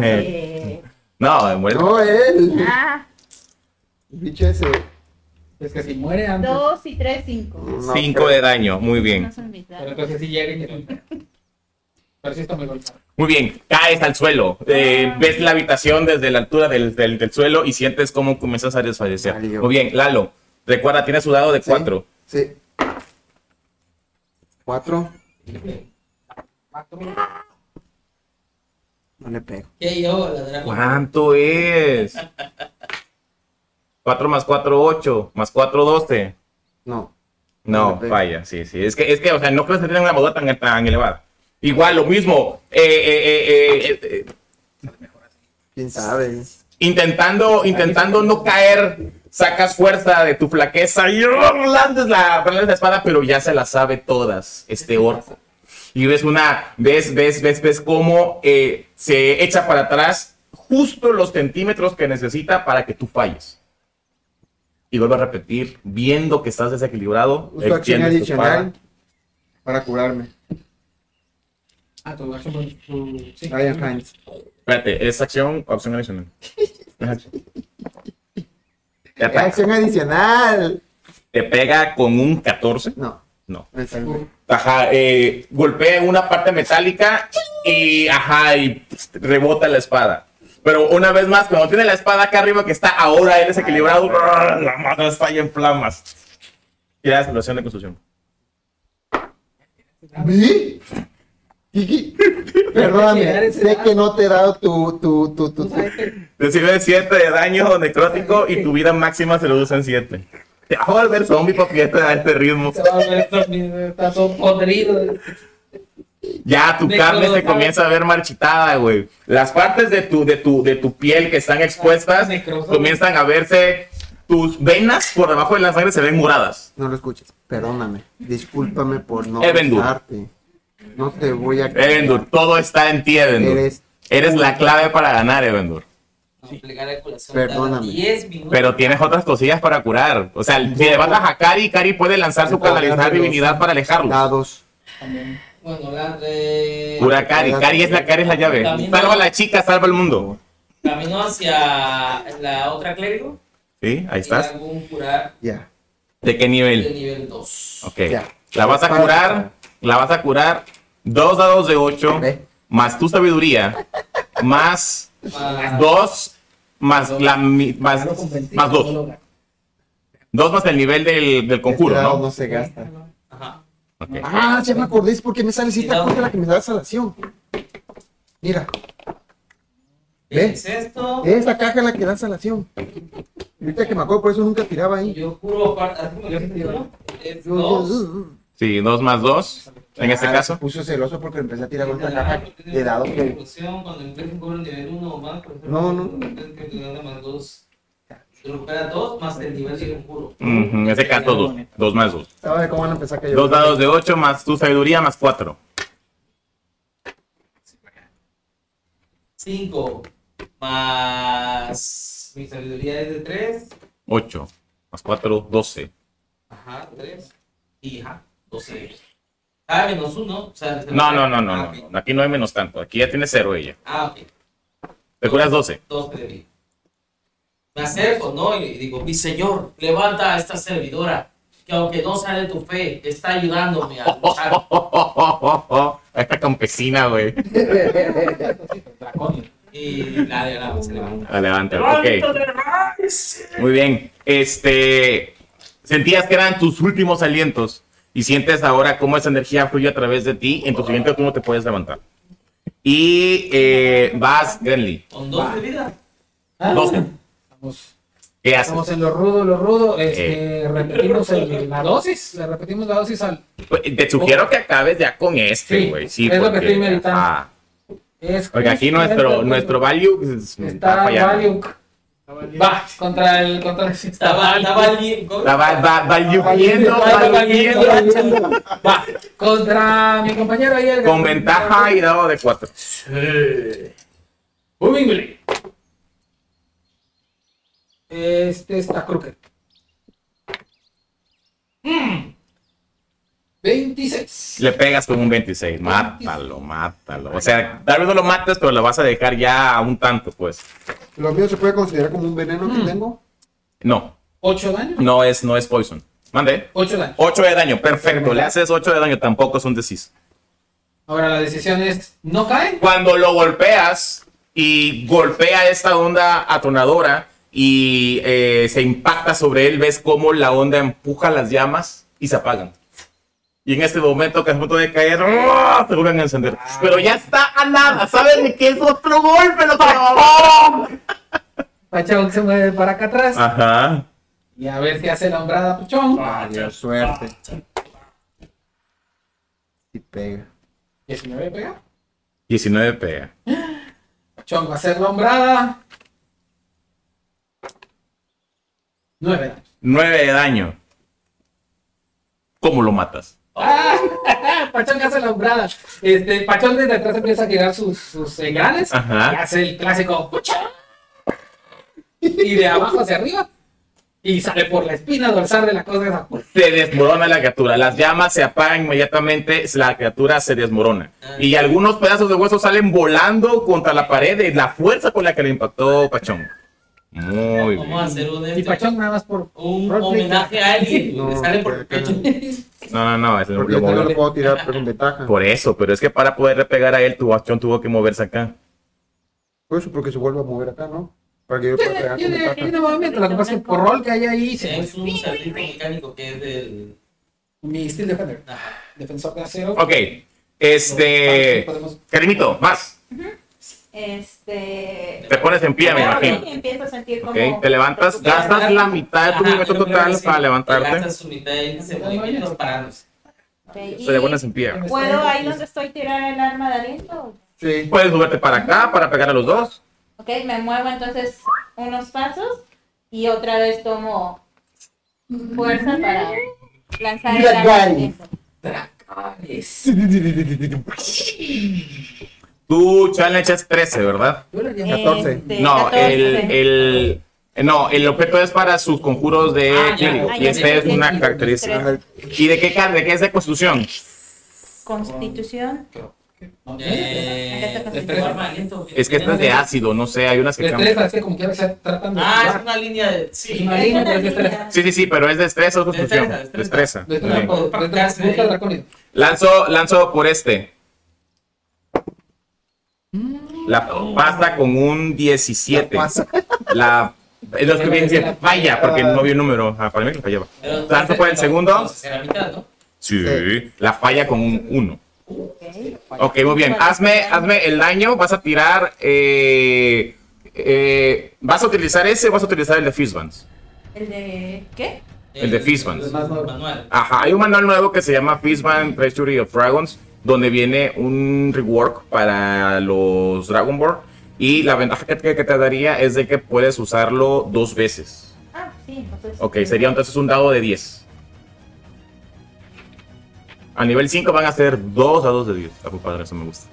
Eh, No, muere. No, él. Ah, El bicho ese. Es que si muere antes. dos y tres, cinco. No 5 creo. de daño, muy bien. No son mis Pero dados. entonces si llega y te- Pero sí está muy golpeado. Muy bien, caes al suelo. Eh, ves la habitación desde la altura del, del- del suelo y sientes cómo comienzas a desfallecer. Valió. Muy bien, Lalo. Recuerda, tienes su dado de Sí. 4. Sí. Cuatro. No le pego. ¿Qué yo, la dragón? ¿Cuánto es? 4 más 4, 8. Más 4, 12. No. No, No vaya, sí, sí. Es que, es que, o sea, no creo que tengan una moda tan, tan elevada. Igual, lo mismo. eh, eh, eh, eh, eh, ¿Quién sabe? intentando, intentando no caer, sacas fuerza de tu flaqueza y blandes la, blandes la espada, pero ya se la sabe todas, este orco. Y ves una, ves, ves, ves, ves cómo eh, se echa para atrás justo los centímetros que necesita para que tú falles. Y vuelvo a repetir, viendo que estás desequilibrado, Uso acción adicional para curarme. Ah, tu acción. tu- sí. Ryan Hines. Espérate, ¿es acción o acción adicional? Te, Es ataca. acción adicional. Te pega con un 14. No. No. Ajá, eh, golpea en una parte metálica y, ajá, y pss, rebota la espada. Pero una vez más, cuando tiene la espada acá arriba que está ahora él desequilibrado, ¡brr! la mano está ahí en flamas. Y la solución de construcción. ¿Vi? Perdóname, sé que no te he dado tu, tu, tu, tu, Recibe 7 de daño necrótico y tu vida máxima se reduce en 7. Te va a volver zombie papi a este, a este ritmo. está todo podrido. Ya tu De carne se comienza a ver marchitada, güey. Las partes de tu, de tu, de tu piel que están expuestas comienzan a verse. Tus venas por debajo de la sangre se ven moradas. No lo escuches. Perdóname. Discúlpame por no Evendur. No te voy a Evendur, todo está en ti, Evendur. Eres, Eres la clave para ganar, Evendur. Perdóname. cada 10 minutos. Pero tienes otras cosillas para curar. O sea, si le vas a Kari, Kari puede lanzar su canalizar divinidad para alejarlo. dados. También. Bueno, la de... Cura Kari, Kari es la, Kari es la llave. Salva a la chica, salva al mundo. Camino hacia la otra clérigo. Sí, ahí estás. un curar Ya. ¿De qué de nivel? nivel 2. Ok. Ya. La vas a curar, la vas a curar dos dados de 8, Ve. más tu sabiduría, más dos, más la mi- más, Claro, con 20, más dos. Dos más el nivel del, del conjuro, Este dado ¿no? no se gasta. Ajá. Ah, ya me acordé, es porque me sale cita cosa la que me da salación. Mira. ¿Ve? Es esto. Esa caja es la que da salación. Ahorita que me acuerdo, por eso nunca tiraba ahí. yo juro, aparte, es dos. Sí, dos más dos. En este Ah, caso. Se puso celoso porque empecé a tirar Ah, otra caja de dado que. Ejecución, Cuando empieza un cobro nivel 1 o más, por ejemplo, No, no. que te gana más recupera dos más el nivel de conjuro. Ujú, En este caso, dos. Dos más dos. ¿Sabes cómo van a empezar a caer? Dos dados de ocho más tu sabiduría más cuatro. 5 más mi sabiduría es de 3. Ocho más cuatro, doce. Ajá, 3. Y ajá, 12. Ah, menos 1. O sea, No, no, no, no, Ah, no. ok. Aquí no hay menos tanto. Aquí ya tiene cero ella. Ah, ok. Te curas doce. 12 de vida. Me acerco, ¿no? Y digo, mi señor, levanta a esta servidora, que aunque no sale tu fe, está ayudándome a luchar. Esta campesina, güey. Draconio. Y la de la se levanta. La levanta. Ok. Muy bien. Este. Sentías que eran tus últimos alientos. Y sientes ahora cómo esa energía fluye a través de ti. En tu siguiente turno te puedes levantar. Y eh, vas, Grenly. Con 2 de vida. Ah, Doce. Estamos, ¿Qué haces? estamos en lo rudo, lo rudo. Eh. Este, repetimos el- la dosis. Le repetimos la dosis al. Pues, Te sugiero que acabes ya con este, güey. Sí, es lo que estoy meditando. ah. Es Oiga, aquí nuestro, nuestro value está Está fallando. Va, contra el. Contra el Estaba, estaba bien. Está va- contra mi compañero ahí. el Con ventaja y dado de 4. Moving Blade. Este está crooked. Mm. 26. Le pegas con un 26. Mátalo, mátalo. O sea, tal vez no lo mates, pero lo vas a dejar ya a un tanto, pues. ¿Lo mío se puede considerar como un veneno Mm. que tengo? No, 8 daño. no es, no es poison. Mande. 8 daño. 8 de daño, perfecto. Le haces 8 de daño, tampoco es un decis. Ahora la decisión es: ¿no cae? Cuando lo golpeas y golpea esta onda atonadora y eh, se impacta sobre él, ves cómo la onda empuja las llamas y se apagan. Y en este momento que es a punto de caer, ¡ah! se vuelven a encender. Pero ya está a nada, ¿sabes de qué es otro golpe? Lo que Pachón se mueve para acá atrás. Ajá. Y a ver si hace la hombrada, Pachón. Dios, suerte. Y pega. 19 pega. 19 pega. Pachón va a hacer la hombrada. 9 daño. 9 de daño. ¿Cómo lo matas? Ah, Pachón hace la hombrada. Este, Pachón desde atrás empieza a girar sus, sus engranes Ajá. y hace el clásico ¡Pucha! y de abajo hacia arriba y sale por la espina dorsal de la cosa esa. Se desmorona la criatura. Las llamas se apagan inmediatamente. La criatura se desmorona. Y algunos pedazos de hueso salen volando contra la pared de la fuerza con la que le impactó Pachón. Muy Vamos a bien. hacer un, Y este, Pachón nada más por un roleplay. homenaje a alguien. No, le sale por el pecho. No, no, no. Es lo, Porque yo no lo puedo tirar pero con ventaja. Por eso, pero es que para poder pegar a él, tu Pachón tuvo que moverse acá. Por eso, porque se vuelve a mover acá, ¿no? Para que yo pueda pegar con ventaja. tiene movimiento, lo que pasa es que por rol que hay ahí se Es un cerdito mecánico que es del. Mi Steel Defender, defensor de acero. Ok. Este. Karimito, más. Este. Te pones en pie, me imagino. sí, empiezo a sentir como. Ok, te levantas, gastas la mitad de tu Ajá, movimiento total para le levantarte. gastas su mitad de ese movimiento parándose. Ok, Se y le pones en pie. ¿Puedo ahí donde estoy tirar el arma de aliento? Sí. Puedes moverte para acá para pegar a los dos. Ok, me muevo entonces unos pasos y otra vez tomo fuerza para lanzar el arma de aliento. Tu challenge es 13, ¿verdad? Yo le llamo- 14. Este, No, 14. el, el, no, el objeto es para sus conjuros de Ah, ya. clérigo. Ah, Y ya, este es ya, una ya. característica. ¿Y de qué, de qué es de constitución? Constitución. Eh. Es que esta es de ácido, no sé, hay unas que cambian. Destreza, es que como quiera se tratan de. Ah, es una línea de. Sí. Es una línea, pero es destreza. Sí, sí, sí, pero es destreza o constitución. Destreza, Destreza. Destreza, destreza, dracónido. Lanzo, lanzo por este. La pasa con un 17. pasa. La. Lo que viene diciendo. Vaya, porque no vi el número. Ah, para mí que la fallaba. Lanzo por el segundo. Sí. La falla con un 1. Ok. Muy bien. Hazme, hazme el daño. Vas a tirar eh, eh, ¿vas a utilizar ese o vas a utilizar el de Fistbands? ¿El de qué? El de Fistbands. Ajá, hay un manual nuevo que se llama Fistband Treasury of Dragons, donde viene un rework para los Dragon Ball. Y la ventaja que, que te daría es de que puedes usarlo dos veces. Ah, sí, entonces. Ok, sería entonces un dado de 10. A nivel 5 van a ser dos dados de 10. Está muy padre, eso me gusta.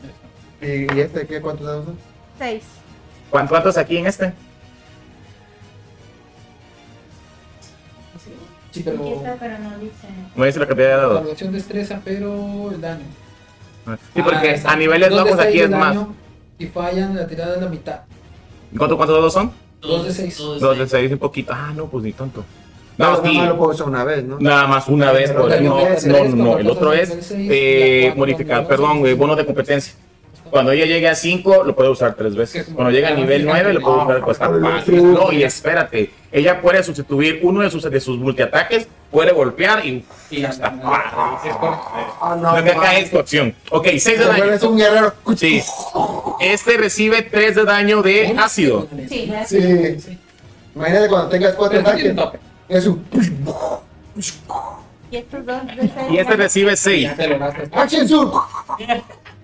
¿Y, y este qué? ¿Cuántos dados son? Seis. ¿Cuán- ¿Cuántos aquí en este? Sí, pero. Aquí está, pero no dice. No dice la cantidad de La dados. graduación destreza, pero el daño. Sí, porque Ah, a niveles bajos aquí seis es más. Y fallan, la tirada es la mitad. ¿Cuánto- ¿Cuántos dados son? Dos de seis. Dos de 6, un poquito. Ah, no, pues ni tanto. No, No, nada más lo puedo usar una vez, ¿no? Nada más una vez, no, no, no, el otro es seis, eh, modificar, perdón, eh, bono de competencia. Cuando ella llegue a 5, lo puede usar tres veces. Cuando llegue a nivel 9, lo puede usar pues, Ah, más. sí. No, y espérate, ella puede sustituir uno de sus, de sus multiataques, puede golpear y Y ya está. Sí, es correcto. Ah, no no, mames. es tu acción. Ok, 6 de daño. vuelves un guerrero. Sí. Este recibe 3 de daño de ácido. Sí. Sí. Imagínate cuando tengas cuatro Pero tiene ataques. tope. Es un Y estos dos de seis. Y este recibe 6. Ya te lo gastas. Action Surge.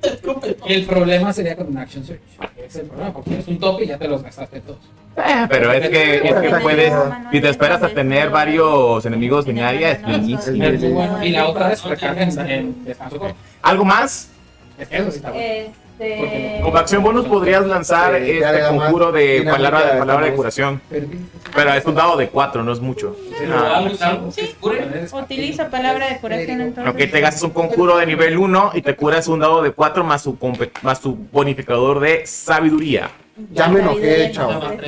El problema sería con un Action Search. Es el problema, porque es un tope y ya te los gastaste todos. Eh, pero es que, es que puedes, si te esperas a tener varios enemigos en área, es buenísimo. Y la otra es recarga en, en descanso corto. ¿Algo más? Es que eso sí está bueno. Este, con acción bonus podrías lanzar eh, este conjuro de palabra, de palabra de curación. Pero es un dado de 4, no es mucho. Ah. Sí. Utiliza palabra de curación entonces. Ok, te gastas un conjuro de nivel 1 y te curas un dado de 4 más su, más su bonificador de sabiduría. Ya me enojé, chaval.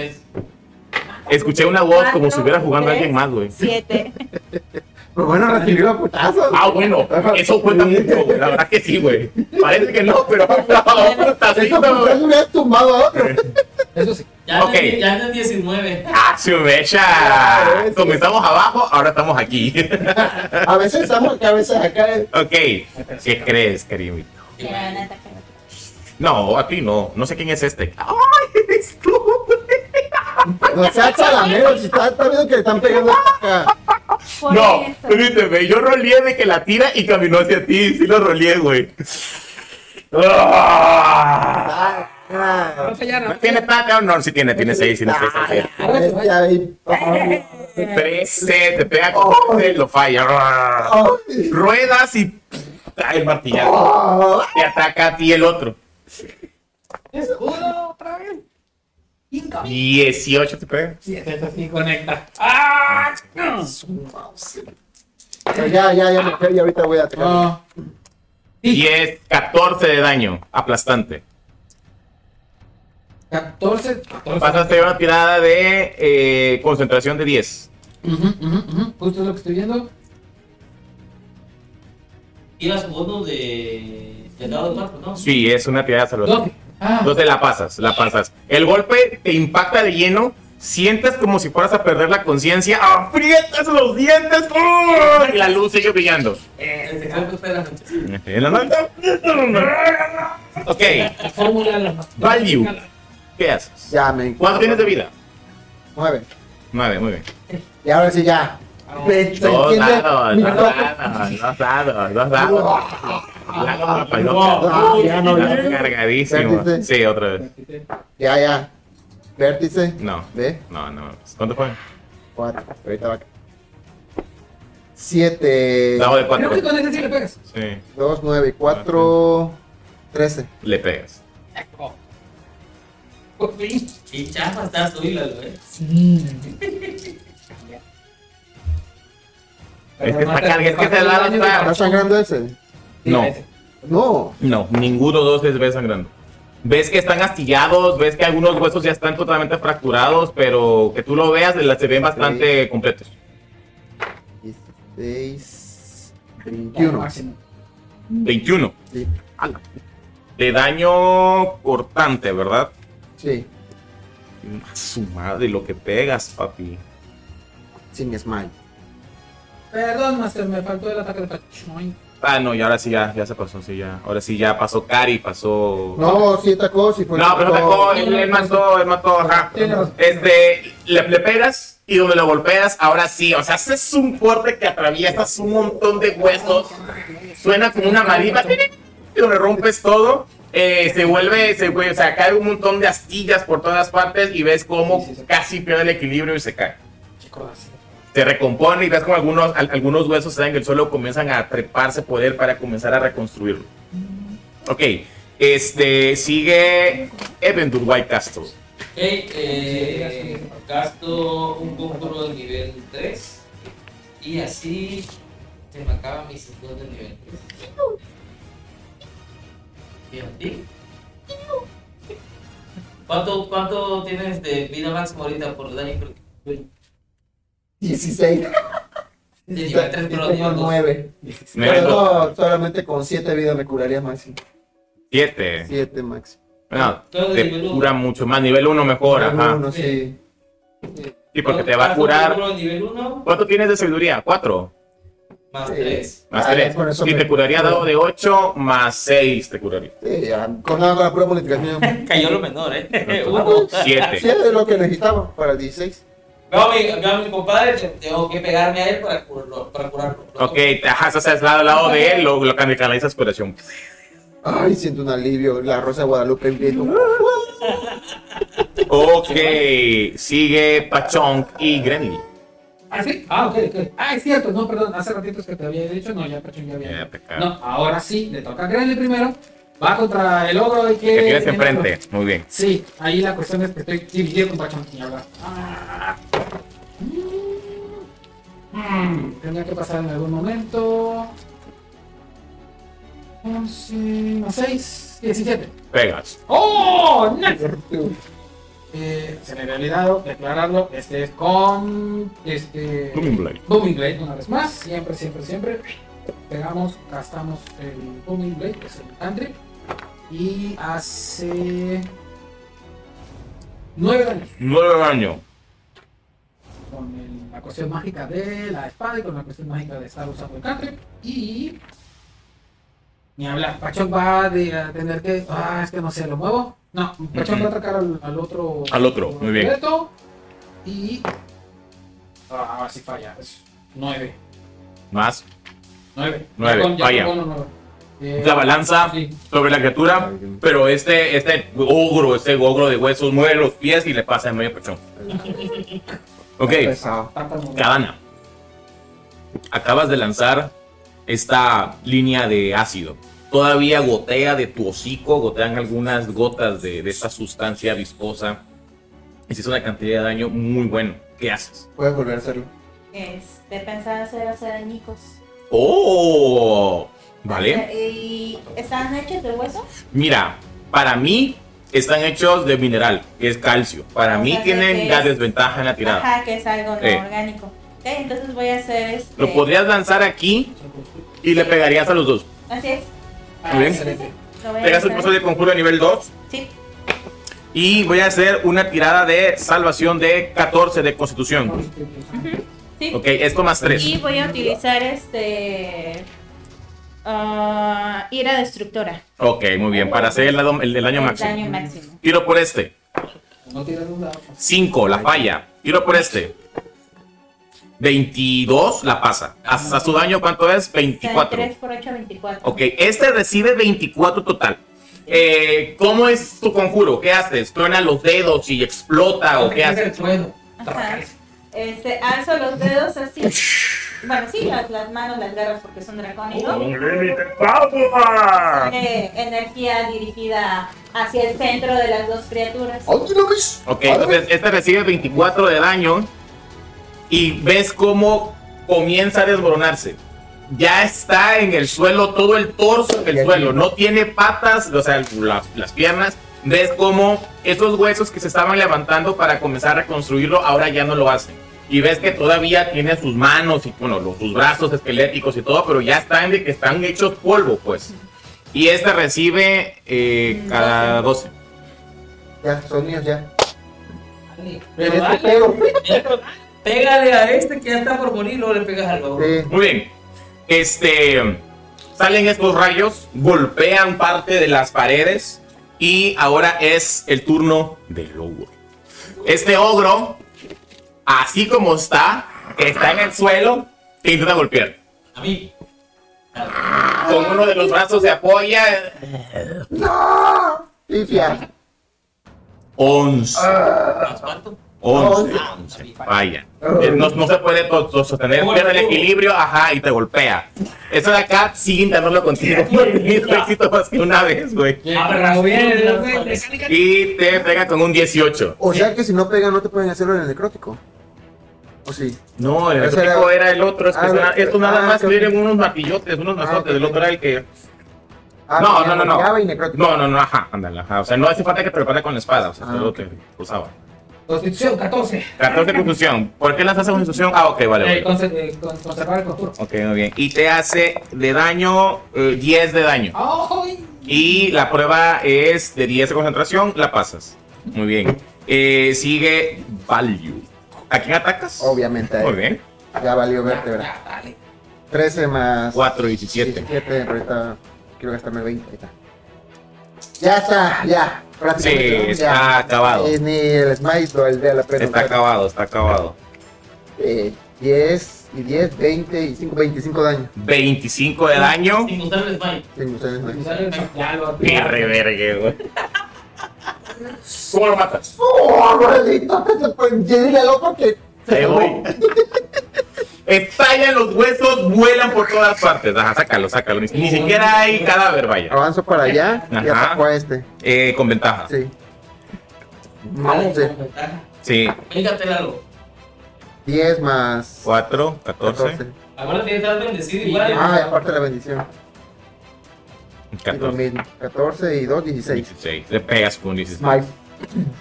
Escuché una voz como si estuviera jugando a alguien más, güey. 7. Pues bueno, recibió la putazo. Ah, bueno, eso cuenta mucho, güey. La verdad que sí, güey. Parece que no, pero putacito. Eso tumbado a otro. Eso sí. Ya, okay. en, el 19. ¡Ah, su bella! Sí. Comenzamos abajo, ahora estamos aquí. a veces estamos acá, a veces acá. Ok, si crees, querido. No, a ti no. No sé quién es este. ¡Ay, eres tú! No seas si estás viendo que le están pegando acá. No, permíteme. Yo roleé de que la tira y caminó hacia ti. Sí lo roleé, güey. ¡Ah! Ah, No fallar, ¿No no tiene tanta? No, sí tiene, tiene seis, tiene seis. ah. Trece, te pega con lo falla. Ruedas y el martillazo. ah, Te ataca a ti el otro. Escudo otra vez. Incoming. 18 te pega. Sí, es así, conecta. ¡Ah! Pero ya, ya, ya me fui y ahorita voy a atacar. No. Y es 14 de daño, aplastante. 14. 14. Vas a hacer una tirada de eh, concentración de 10. Ujú, ujú, ujú. Justo es lo que estoy viendo. Tiras bono de. de dado de cuatro, ¿no? Sí, es una tirada de salvación. 12. Ah, Entonces la pasas, la pasas. El golpe te impacta de lleno. Sientes como si fueras a perder la conciencia. Aprietas los dientes. ¡oh! Y la luz sigue brillando. Espera. En la noche. Ok, value. ¿Qué haces? Ya me. ¿Cuánto tienes de vida? Nueve. 9, muy bien. Y ahora sí ya. Me- ¿se Dos entiende? dados, Mi dos toque. dados, dos dados, dos dados. Ya no, papá, no. Ah, ya no, ya. Estás cargadísimo. Vértice. Sí, otra vez. Ya, ya. Vértice. No. ¿Ve? No, no. ¿Cuánto fue? Cuatro. Ahorita va. Siete. Dado de Creo que 4. con ese sí le pegas. Sí, Dos, nueve, cuatro. Trece. le pegas. Por fin. Y chafa estás, oílalo, eh. Es que está cargado, es que se la ¿Está sangrando ese? No. No. No, ninguno de los dos les ve sangrando. Ves que están astillados, ves que algunos huesos ya están totalmente fracturados, pero que tú lo veas, la- se ven bastante completos. 16. 21. Máximo. 21. Sí. De daño cortante, ¿verdad? Sí. Su madre, lo que pegas, papi. Sin smile. Perdón, Master, me faltó el ataque de Pachoin. Ah, no, y ahora sí ya, ya se pasó, sí, ya. Ahora sí ya pasó Cari, pasó. No, sí atacó, sí fue. No, pero no atacó, él, él mató, él mató, ajá. Este, le, le pegas y donde lo golpeas, ahora sí, o sea, haces un fuerte que atraviesas un montón de huesos. Suena como una marimba, y donde rompes todo. eh, se vuelve, se, vuelve- o sea, cae un montón de astillas por todas partes y ves cómo casi pierde el equilibrio y se cae. Chicos, así. Se recompone y ves como algunos, al- algunos huesos están en el suelo comienzan a treparse poder para comenzar a reconstruirlo. Ok, este sigue Evendur White Castle. Ok, eh, gasto un conjuro de nivel 3 y así se me acaba mi cinturón de nivel 3. ¿Y a ti? ¿Cuánto, ¿Cuánto tienes de vida máxima ahorita por daño? Crítico? 16. De Y nivel 3, pero nivel 2. 9. Nivel Pero solamente con 7 vidas me curaría máximo. Siete. 7 máximo. No, te nivel uno. cura mucho más. Nivel 1 mejor, ajá. Uno, sí. Sí, porque te va a curar. conjuro de nivel 1 ¿Cuánto tienes de sabiduría? 4. más Sí. 3. Más Ah, 3. con eso Y te curaría dado de 8 más 6 te curaría. Sí, ya, con nada, con la pura bonificación. Cayó lo menor, ¿eh? Uno. 7. Sí, es lo que necesitaba para el 16. Veo a mi, veo a mi compadre, te- tengo que pegarme a él para curarlo. Para curarlo. Ok, te ajás hacia el lado, al lado de él, lo, lo canalizas curación. Ay, siento un alivio. La rosa de Guadalupe grito. Ok, sigue Pachong y Grenly. ¿Ah, sí? Ah, ok, ok. Ah, es cierto, no, perdón, hace ratitos que te había dicho, no, ya Pachón ya había. Ya, pecado. no, ahora sí, le toca a Grenly primero. Va contra el ogro y que. Que tienes tiene enfrente. Muy bien. Sí, ahí la cuestión es que estoy dividido con Pachón. Y ahora. Mm, Tendría que pasar en algún momento. 11 más 6, 17. Pegas. ¡Oh! Nice. Eh, se me había olvidado declararlo. Este es con. Este. Booming Blade. Booming Blade una vez más, siempre, siempre, siempre. Pegamos, gastamos el Booming Blade, que es el cantrip. Y hace 9 daños. 9 daño. Con el- la cuestión mágica de la espada y con la cuestión mágica de estar usando el cantrip. Y. Ni hablar, Pachón va de- a tener que. Ah, es que no sé, lo muevo. No, Pachón va a atacar al, al otro. Al otro, muy bien. Y. Ah, ahora sí falla. Es 9. Más. 9. Nueve, falla. Eh, La balanza Sí. sobre la criatura. Pero este, este ogro, este ogro de huesos, mueve los pies y le pasa en medio pechón. Ok. Cadana. Acabas de lanzar esta línea de ácido. Todavía gotea de tu hocico, gotean algunas gotas de, de esta sustancia viscosa. Hiciste una cantidad de daño muy bueno. ¿Qué haces? Puedes volver a hacerlo. Este, pensaba hacer hacer añicos. ¡Oh! ¿Vale? ¿Y están hechos de hueso? Mira, para mí están hechos de mineral, que es calcio. Para O mí sea, tienen la es- desventaja en la tirada. Ajá, que es algo no Eh. orgánico. Entonces voy a hacer este. Lo podrías lanzar aquí y le pegarías a los dos. Así es. Ah, bien. Pegas el paso de conjuro de nivel 2 Sí. y voy a hacer una tirada de salvación de 14 de constitución. Sí. Ok, esto más 3. Y voy a utilizar este. Ah, ira destructora. Ok, muy bien. Para hacer el, el, el daño El máximo. Daño máximo. Tiro por este. No tiras un dado. 5, la falla. Tiro por este. 22, la pasa. Hasta su daño, ¿cuánto es? 24. 3 por 8, 24. Ok, este recibe 24 total. Eh, ¿Cómo es tu conjuro? ¿Qué haces? ¿Truena los dedos y explota o qué haces? Este, alzo los dedos así. Bueno, sí, las, las manos, las garras porque son dracónicos. Eh, energía dirigida hacia el centro de las dos criaturas. Ok, entonces este recibe 24 de daño y ves cómo comienza a desmoronarse. Ya está en el suelo, todo el torso en el suelo, no tiene patas, o sea, las, las piernas. Ves cómo esos huesos que se estaban levantando para comenzar a reconstruirlo ahora ya no lo hacen. Y ves que todavía tiene sus manos y bueno, los, sus brazos esqueléticos y todo, pero ya están de que están hechos polvo, pues. Y este recibe eh, cada 12. Ya, son míos ya. Pero Este dale, pego. pégale a este que ya está por morir, luego le pegas al otro. Sí. Muy bien. Este. Salen estos rayos, golpean parte de las paredes y ahora es el turno del ogro. Este ogro, así como está, que está en el suelo, te intenta golpear. A mí. Con uno de los brazos se apoya. ¡No! Pifia. 11. ¿Más cuánto? 11. Ah, Vaya. Eh, No, no se puede sostener, pierde el equilibrio, ajá, y te golpea. Eso de acá sigue intentándolo contigo. Éxito más que una vez, güey. Y te pega con un 18. O sea que si no pegan no te pueden hacerlo en el necrótico. ¿O sí? No, el Ese era- era el otro. Es que Ah, esto nada ah, más tienen unos martillotes, unos mazotes. ok. El otro era el que. Ah, No, no, no, no. No, no, no, ajá, ándale, ajá. O sea, no hace falta que te prepare con la espada, o sea, Ah, solo ok. te usaba. Constitución 14. 14 de constitución. ¿Por qué lanzaste constitución? Ah, ok, vale. Eh, eh, con- conservar el conjuro. Ok, muy bien. Y te hace de daño eh, 10 de daño. ¡Ay! Y la prueba es de 10 de concentración, la pasas. Muy bien. Eh, sigue Value. ¿A quién atacas? Obviamente. Muy eh. bien. Ya valió vértebra. ya, dale. 13 más. 4, 17. 17, pero ahorita quiero gastarme 20. Ahí está. Ya está, ya. Prácticamente, Sí, está Ya. acabado. Eh, ni el smite valdría la pena. Está usar. acabado, está acabado. Eh, 10 y 10, 20 y 5, 25 daño. 25 de daño. Sin usar el smite. Sin usar el smite. Sale- Ya lo Qué revergue, güey. ¿Cómo lo matas? ¡Oh, te pueden decirle al otro que. Te voy. Estallan los huesos, vuelan por todas partes. Ajá, sácalo, sácalo. Ni, ni siquiera hay cadáver, vaya. Avanzo para allá y Ajá. ataco a este. Eh, con ventaja. Sí. Vamos de Sí. Véngate, Lalo. 10 más 4, 14. 14. Acuérdate que estás bendecido igual. Ah, y aparte la bendición. 14. 14 y 2, 16. 16. Le pegas con 16. Smite.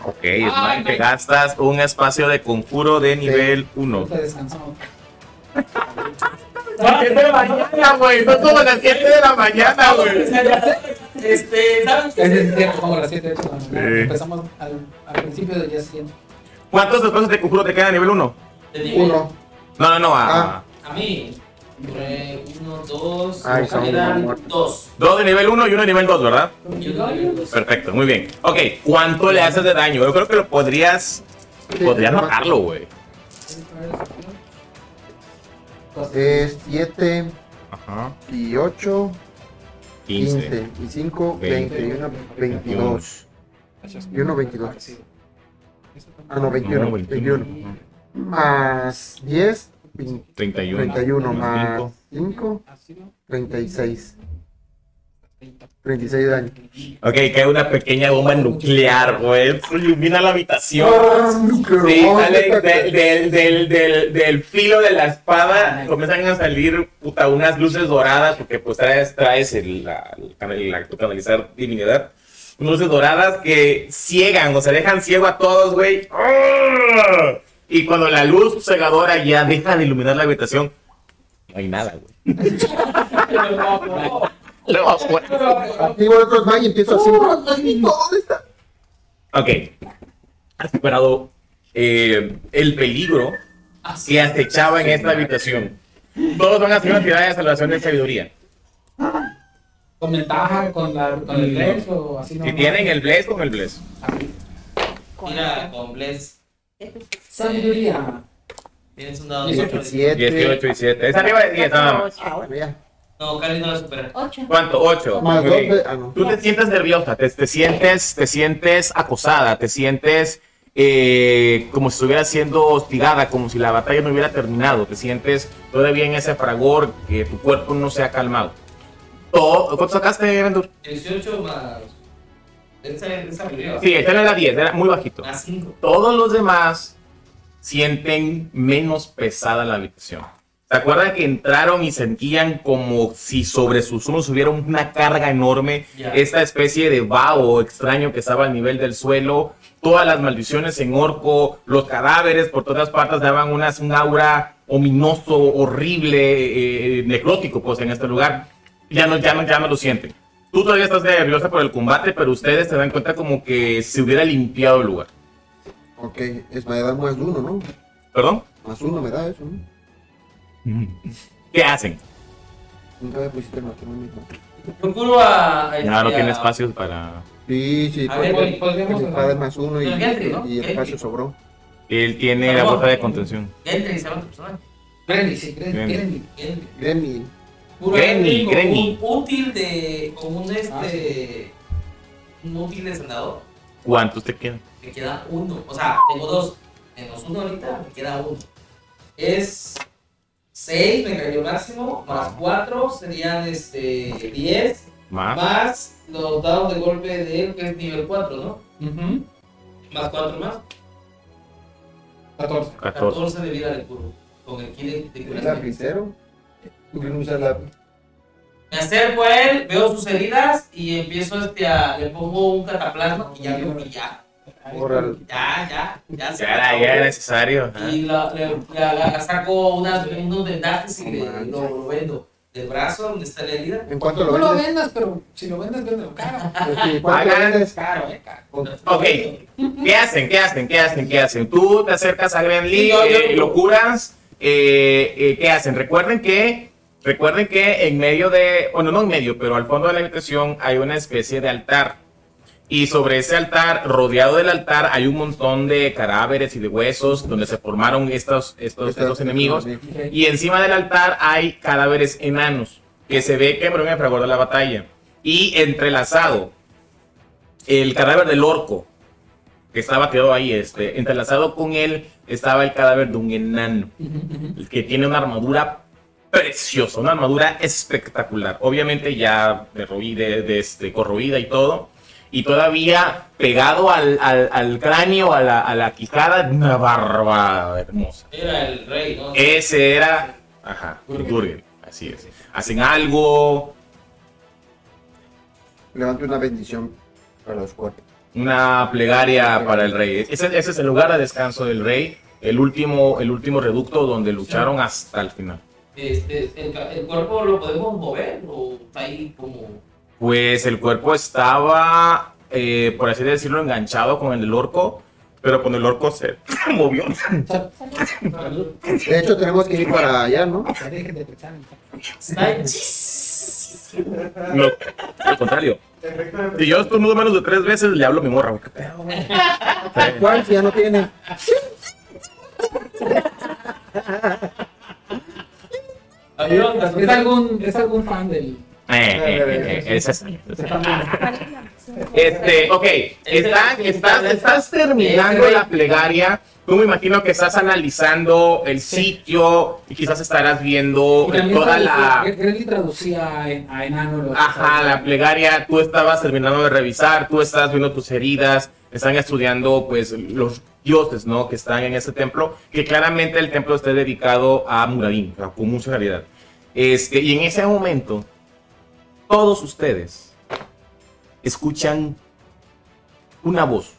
Ok, Smite, te gastas un espacio de conjuro de nivel 1. Te descansamos. Las 7 de la mañana, güey. Son como las 7 de la mañana, güey. Este, ¿sabes? Es el tiempo, como las 7 de la mañana. Sí. Empezamos al, al principio del día siguiente. ¿Cuántos espacios de conjuro te quedan a nivel 1? Te digo, Uno. No, no, no. A, Ah. A mí. Eh, Uno, dos. Ay, son quedan muertos. dos. Dos de nivel 1 y uno de nivel 2, ¿verdad? Y uno de dos. Perfecto, muy bien. Ok, ¿cuánto le haces de daño? Yo creo que lo podrías. Sí, Podrías matarlo, güey. Es 7 Ajá. y 8, 15. 15 y 5, 20 y 1, 22. Y uno, 22. Ah, no, 21. No, 21. Más 10, 20, 31. 31 más cinco. 5, 36. 36 de daño. Ok, cae una pequeña bomba nuclear, güey. Ilumina la habitación. Sí, Oh, sale del, del, del, del, del filo de la espada, comienzan a salir puta, unas luces doradas, porque pues traes, traes el, la, el la- tu canalizar divinidad. Unas luces doradas que ciegan, o sea, dejan ciego a todos, güey. ¡Ah! Y cuando la luz cegadora ya deja de iluminar la habitación, no hay nada, güey. Luego, Activo el otro smite y empiezo así. ¿Dónde está? Ok. Has superado eh, el peligro que acechaba en esta habitación. Todos van a hacer una tirada de salvación de sabiduría. ¿Con ventaja? ¿Con, la, con el No. Bless o así? Si normal? tienen el bless, con el bless. Mira, con Bless. Sabiduría. Tienes un dado de ocho. 17. 18 y 7. Es arriba de 10 nada más. Ah, bueno, ya. No, Cali no la supera. 8. ¿Cuánto? 8. Más 12. Ah, no. Tú te sientes nerviosa, te, te sientes, te sientes acosada, te sientes eh, como si estuvieras siendo hostigada, como si la batalla no hubiera terminado, te sientes todavía en ese fragor que tu cuerpo no se ha calmado. Todo- ¿Cuánto sacaste, Vendur? 18 más. Sí, este no era 10, era muy bajito. 5. Todos los demás sienten menos pesada la habitación. ¿Se acuerdan que entraron y sentían como si sobre sus hombros hubiera una carga enorme? Esta especie de vaho extraño que estaba al nivel del suelo, todas las maldiciones en orco, los cadáveres por todas partes daban unas, un aura ominoso, horrible, eh, necrótico, pues en este lugar. Ya no, ya, no, ya no lo sienten. Tú todavía estás nerviosa por el combate, pero ustedes se dan cuenta como que se hubiera limpiado el lugar. Ok, es me da más uno, ¿no? ¿Perdón? Más uno me da eso, ¿no? ¿Qué hacen? Nunca me pusiste el matrimonio. Procuro a. a- Ya no a- tiene espacios para. Sí, sí, A ver, porque güey, podríamos mi padre más uno y, Pero Gentry, ¿no? y el Gentry. espacio sobró. Él tiene la bolsa de contención. Gentry, se llama tu personaje. Sí. Grenny. Grenny. Gentry. Gremlin. Puro Grenny, Grenny. un útil de. como un este. un útil de sandador. ¿Cuántos te quedan? Me queda uno. O sea, tengo dos. Menos uno ahorita, me queda uno. Es 6, me cayó el máximo. Más 4 serían este 10. Más. Más los dados de golpe de él, que es nivel 4, ¿no? Más 4 más. 14. 14. 14 de vida de puro. Con el kill de ¿Es curación. lapicero? Me acerco a él, veo sus heridas y empiezo este a. le pongo un cataplasma y ya veo que ya. Ya, ya, ya se Ya ya era necesario. Y la, le- la- la- saco unas, unos vendajes y le, lo, lo vendo. Del brazo donde está la herida. ¿En cuánto lo No lo vendes? vendas, pero si lo vendes, véndelo caro. Pues ¿Cuánto lo vendes? Caro, eh, caro. Ok, ¿qué hacen? ¿Qué hacen? ¿Qué hacen? ¿Qué hacen? Tú te acercas a yo- yo- eh, lo curas. eh, eh, ¿Qué hacen? Recuerden que, recuerden que en medio de, bueno, no en medio, pero al fondo de la habitación hay una especie de altar. Y sobre ese altar, rodeado del altar, hay un montón de cadáveres y de huesos donde se formaron estos, estos, estos enemigos. Y encima del altar hay cadáveres enanos que se ve que en fragor de la batalla. Y entrelazado, el cadáver del orco que estaba quedado ahí, este, entrelazado con él estaba el cadáver de un enano el que tiene una armadura preciosa, una armadura espectacular. Obviamente ya derruida, de este, corroída y todo. Y todavía pegado al, al- al cráneo, a la, a la quijada, una barba hermosa. Era el rey, ¿no? Ese era. Ajá, Durgen. Así es. Hacen algo. Levante una bendición para los cuatro. Una plegaria para el rey. Ese, ese es el lugar de descanso del rey. El último, el último reducto donde lucharon hasta el final. Este, el, ca- el cuerpo lo podemos mover o está ahí como. Pues el cuerpo estaba, eh, por así decirlo, enganchado con el del orco. Pero con el orco se movió. De hecho, tenemos que ir para allá, ¿no? No, al contrario. Si yo estornudo menos de tres veces, le hablo a mi morra. güey. ¿Qué pedo? ¿Cuál? Si ya no tiene. ¿Es algún, ¿Es algún fan del.? Eh, eh, eh, eh, Este, ok, están- estás, estás terminando la plegaria. Tú me imagino que estás analizando el sitio y quizás estarás viendo toda la. traducía- a enano. Ajá, la plegaria, tú estabas terminando de revisar, tú estás viendo tus heridas, están estudiando pues los dioses, ¿no? Que están en ese templo, que claramente el templo está dedicado a sea, con mucha realidad. Este, y en ese momento, todos ustedes escuchan una voz,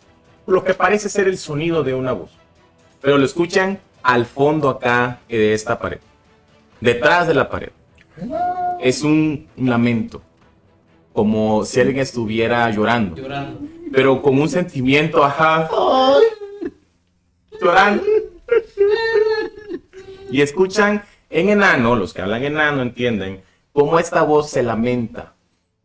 lo que parece ser el sonido de una voz, pero lo escuchan al fondo acá de esta pared, detrás de la pared. Es un lamento, como si alguien estuviera llorando, Llorando. pero con un sentimiento, ajá, Y escuchan en enano, los que hablan enano entienden, cómo esta voz se lamenta.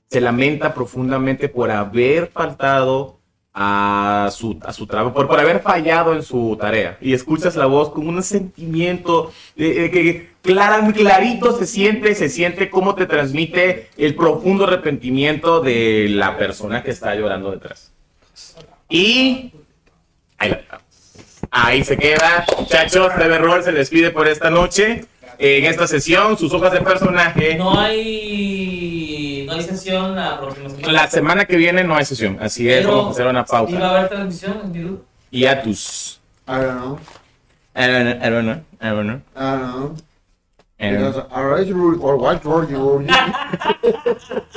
Se lamenta profundamente por haber faltado a su, a su trabajo, por, por haber fallado en su tarea. Y escuchas la voz con un sentimiento eh, que clarito se siente, se siente cómo te transmite el profundo arrepentimiento de la persona que está llorando detrás. Y ahí la. Ahí se queda. Muchachos, TV Roll se despide por esta noche. En esta sesión, sus hojas de personaje. No hay. No hay sesión la próxima semana. La semana que viene no hay sesión, así es, Pero vamos a hacer una ¿Iba a pausa. haber transmisión en Dilu? Y a tus. I don't know. I don't know, I don't know, I don't know, I don't know. I don't know, Because age rule or what rule you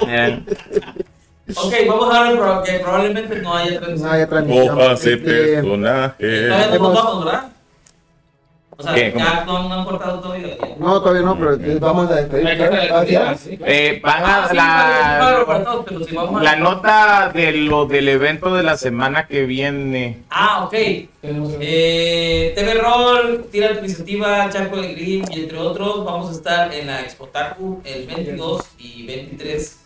I don't know. Ok, vamos a ver que probablemente no haya transmisión. No haya transmisión. De Este, personaje. Todavía no nos vamos, ¿verdad? sea, ¿Qué? Ya no, no han cortado todavía. No, todavía no, pero eh, vamos a despedir. ¿Ah, sí. Eh, van Ah, a sí, para la, todos, pero si vamos a- la nota de lo del evento de la semana que viene. Ah, ok. Eh, TV Roll, Tira la Iniciativa, Charco de Green y entre otros, vamos a estar en la Expotaku el 22 y 23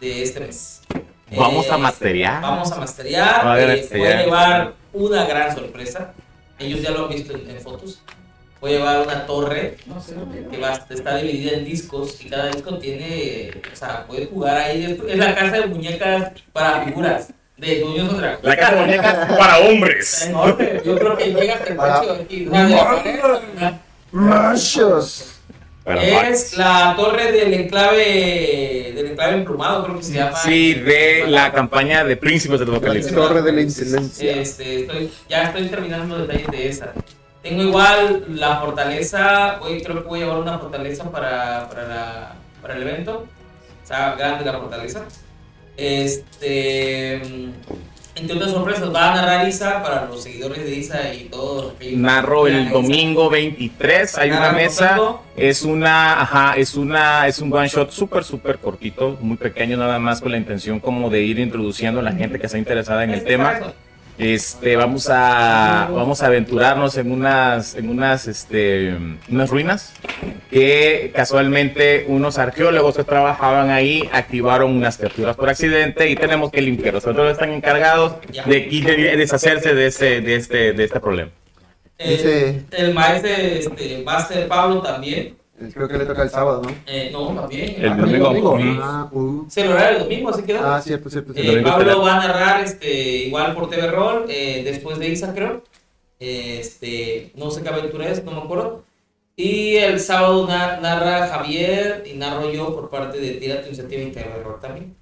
de este mes. Vamos Eh, a masterear. Vamos a masterear. Va a eh, este voy a llevar una gran sorpresa. Ellos ya lo han visto en, en fotos. Voy a llevar una torre No sé. que va, está dividida en discos y cada disco tiene, o sea, puedes jugar ahí. Es la casa de muñecas para figuras de Dungeons Dragons. La casa de muñecas para Está hombres. enorme. Yo creo que llega hasta el techo aquí. o de. Para Es la torre del enclave del enclave emplumado, creo que se llama. Sí, de la campaña de Príncipes del La Apocalipsis. torre de la intendencia. Este, estoy, ya estoy terminando los detalles de esa. Tengo igual la fortaleza, hoy creo que voy a llevar una fortaleza para, para, la- para el evento. O sea, grande la fortaleza. Este, entre otras sorpresas, va a narrar Isa para los seguidores de Isa y todos. Narro el domingo 23, hay una mesa, es una, ajá, es una, es un one shot súper, súper cortito, muy pequeño nada más con la intención como de ir introduciendo a la gente que está interesada en el tema. Este, vamos a, vamos a aventurarnos en unas, en unas, este, unas ruinas que casualmente unos arqueólogos que trabajaban ahí activaron unas capturas por accidente y tenemos que limpiarlos. Nosotros están encargados de, deshacerse de este, de este, de este problema. Eh, el maestro este, Master Pablo también. Creo que le toca el sábado, ¿no? Eh, no, también. El Ah, domingo. Ah, uh. Es el horario del domingo, así quedó. Ah, cierto, cierto. Eh, cierto. domingo Pablo va a narrar este, igual por TV Roll, eh, después de Isa, creo. Este, no sé qué aventura es, no me acuerdo. Y el sábado na- narra Javier y narro yo por parte de Tira tu Iniciativa y TV Roll también.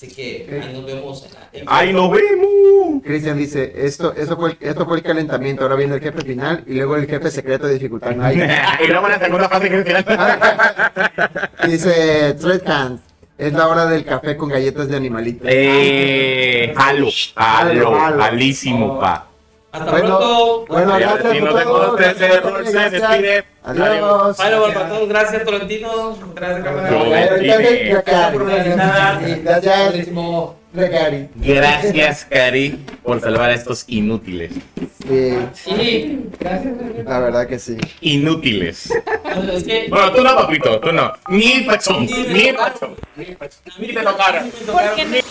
Así que ahí nos vemos en la. ¡Ay, nos vemos! Cristian dice, esto, esto, fue, el- esto fue el calentamiento, ahora viene el jefe final y luego el jefe secreto de dificultad. no y luego la segunda fase que es el final. Dice Threadhand, es la hora del café con galletas de animalitos. Eh, jalo, jalo, Jalo, jalo. jalísimo, pa. Hasta Bueno, pronto. bueno, Ya, gracias y a nos todos. vemos desde el rol, se Gracias. despide. Adiós. Bueno, para todos, gracias Tolentino. Gracias, Cari. Gracias. Cari. Por salvar a estos inútiles. Sí, Y Gracias. la verdad que sí. Inútiles. bueno, es que. Bueno, tú no, papito, tú no. Ni pachón, Ni me ni pachón. Ni te tocaron. Porque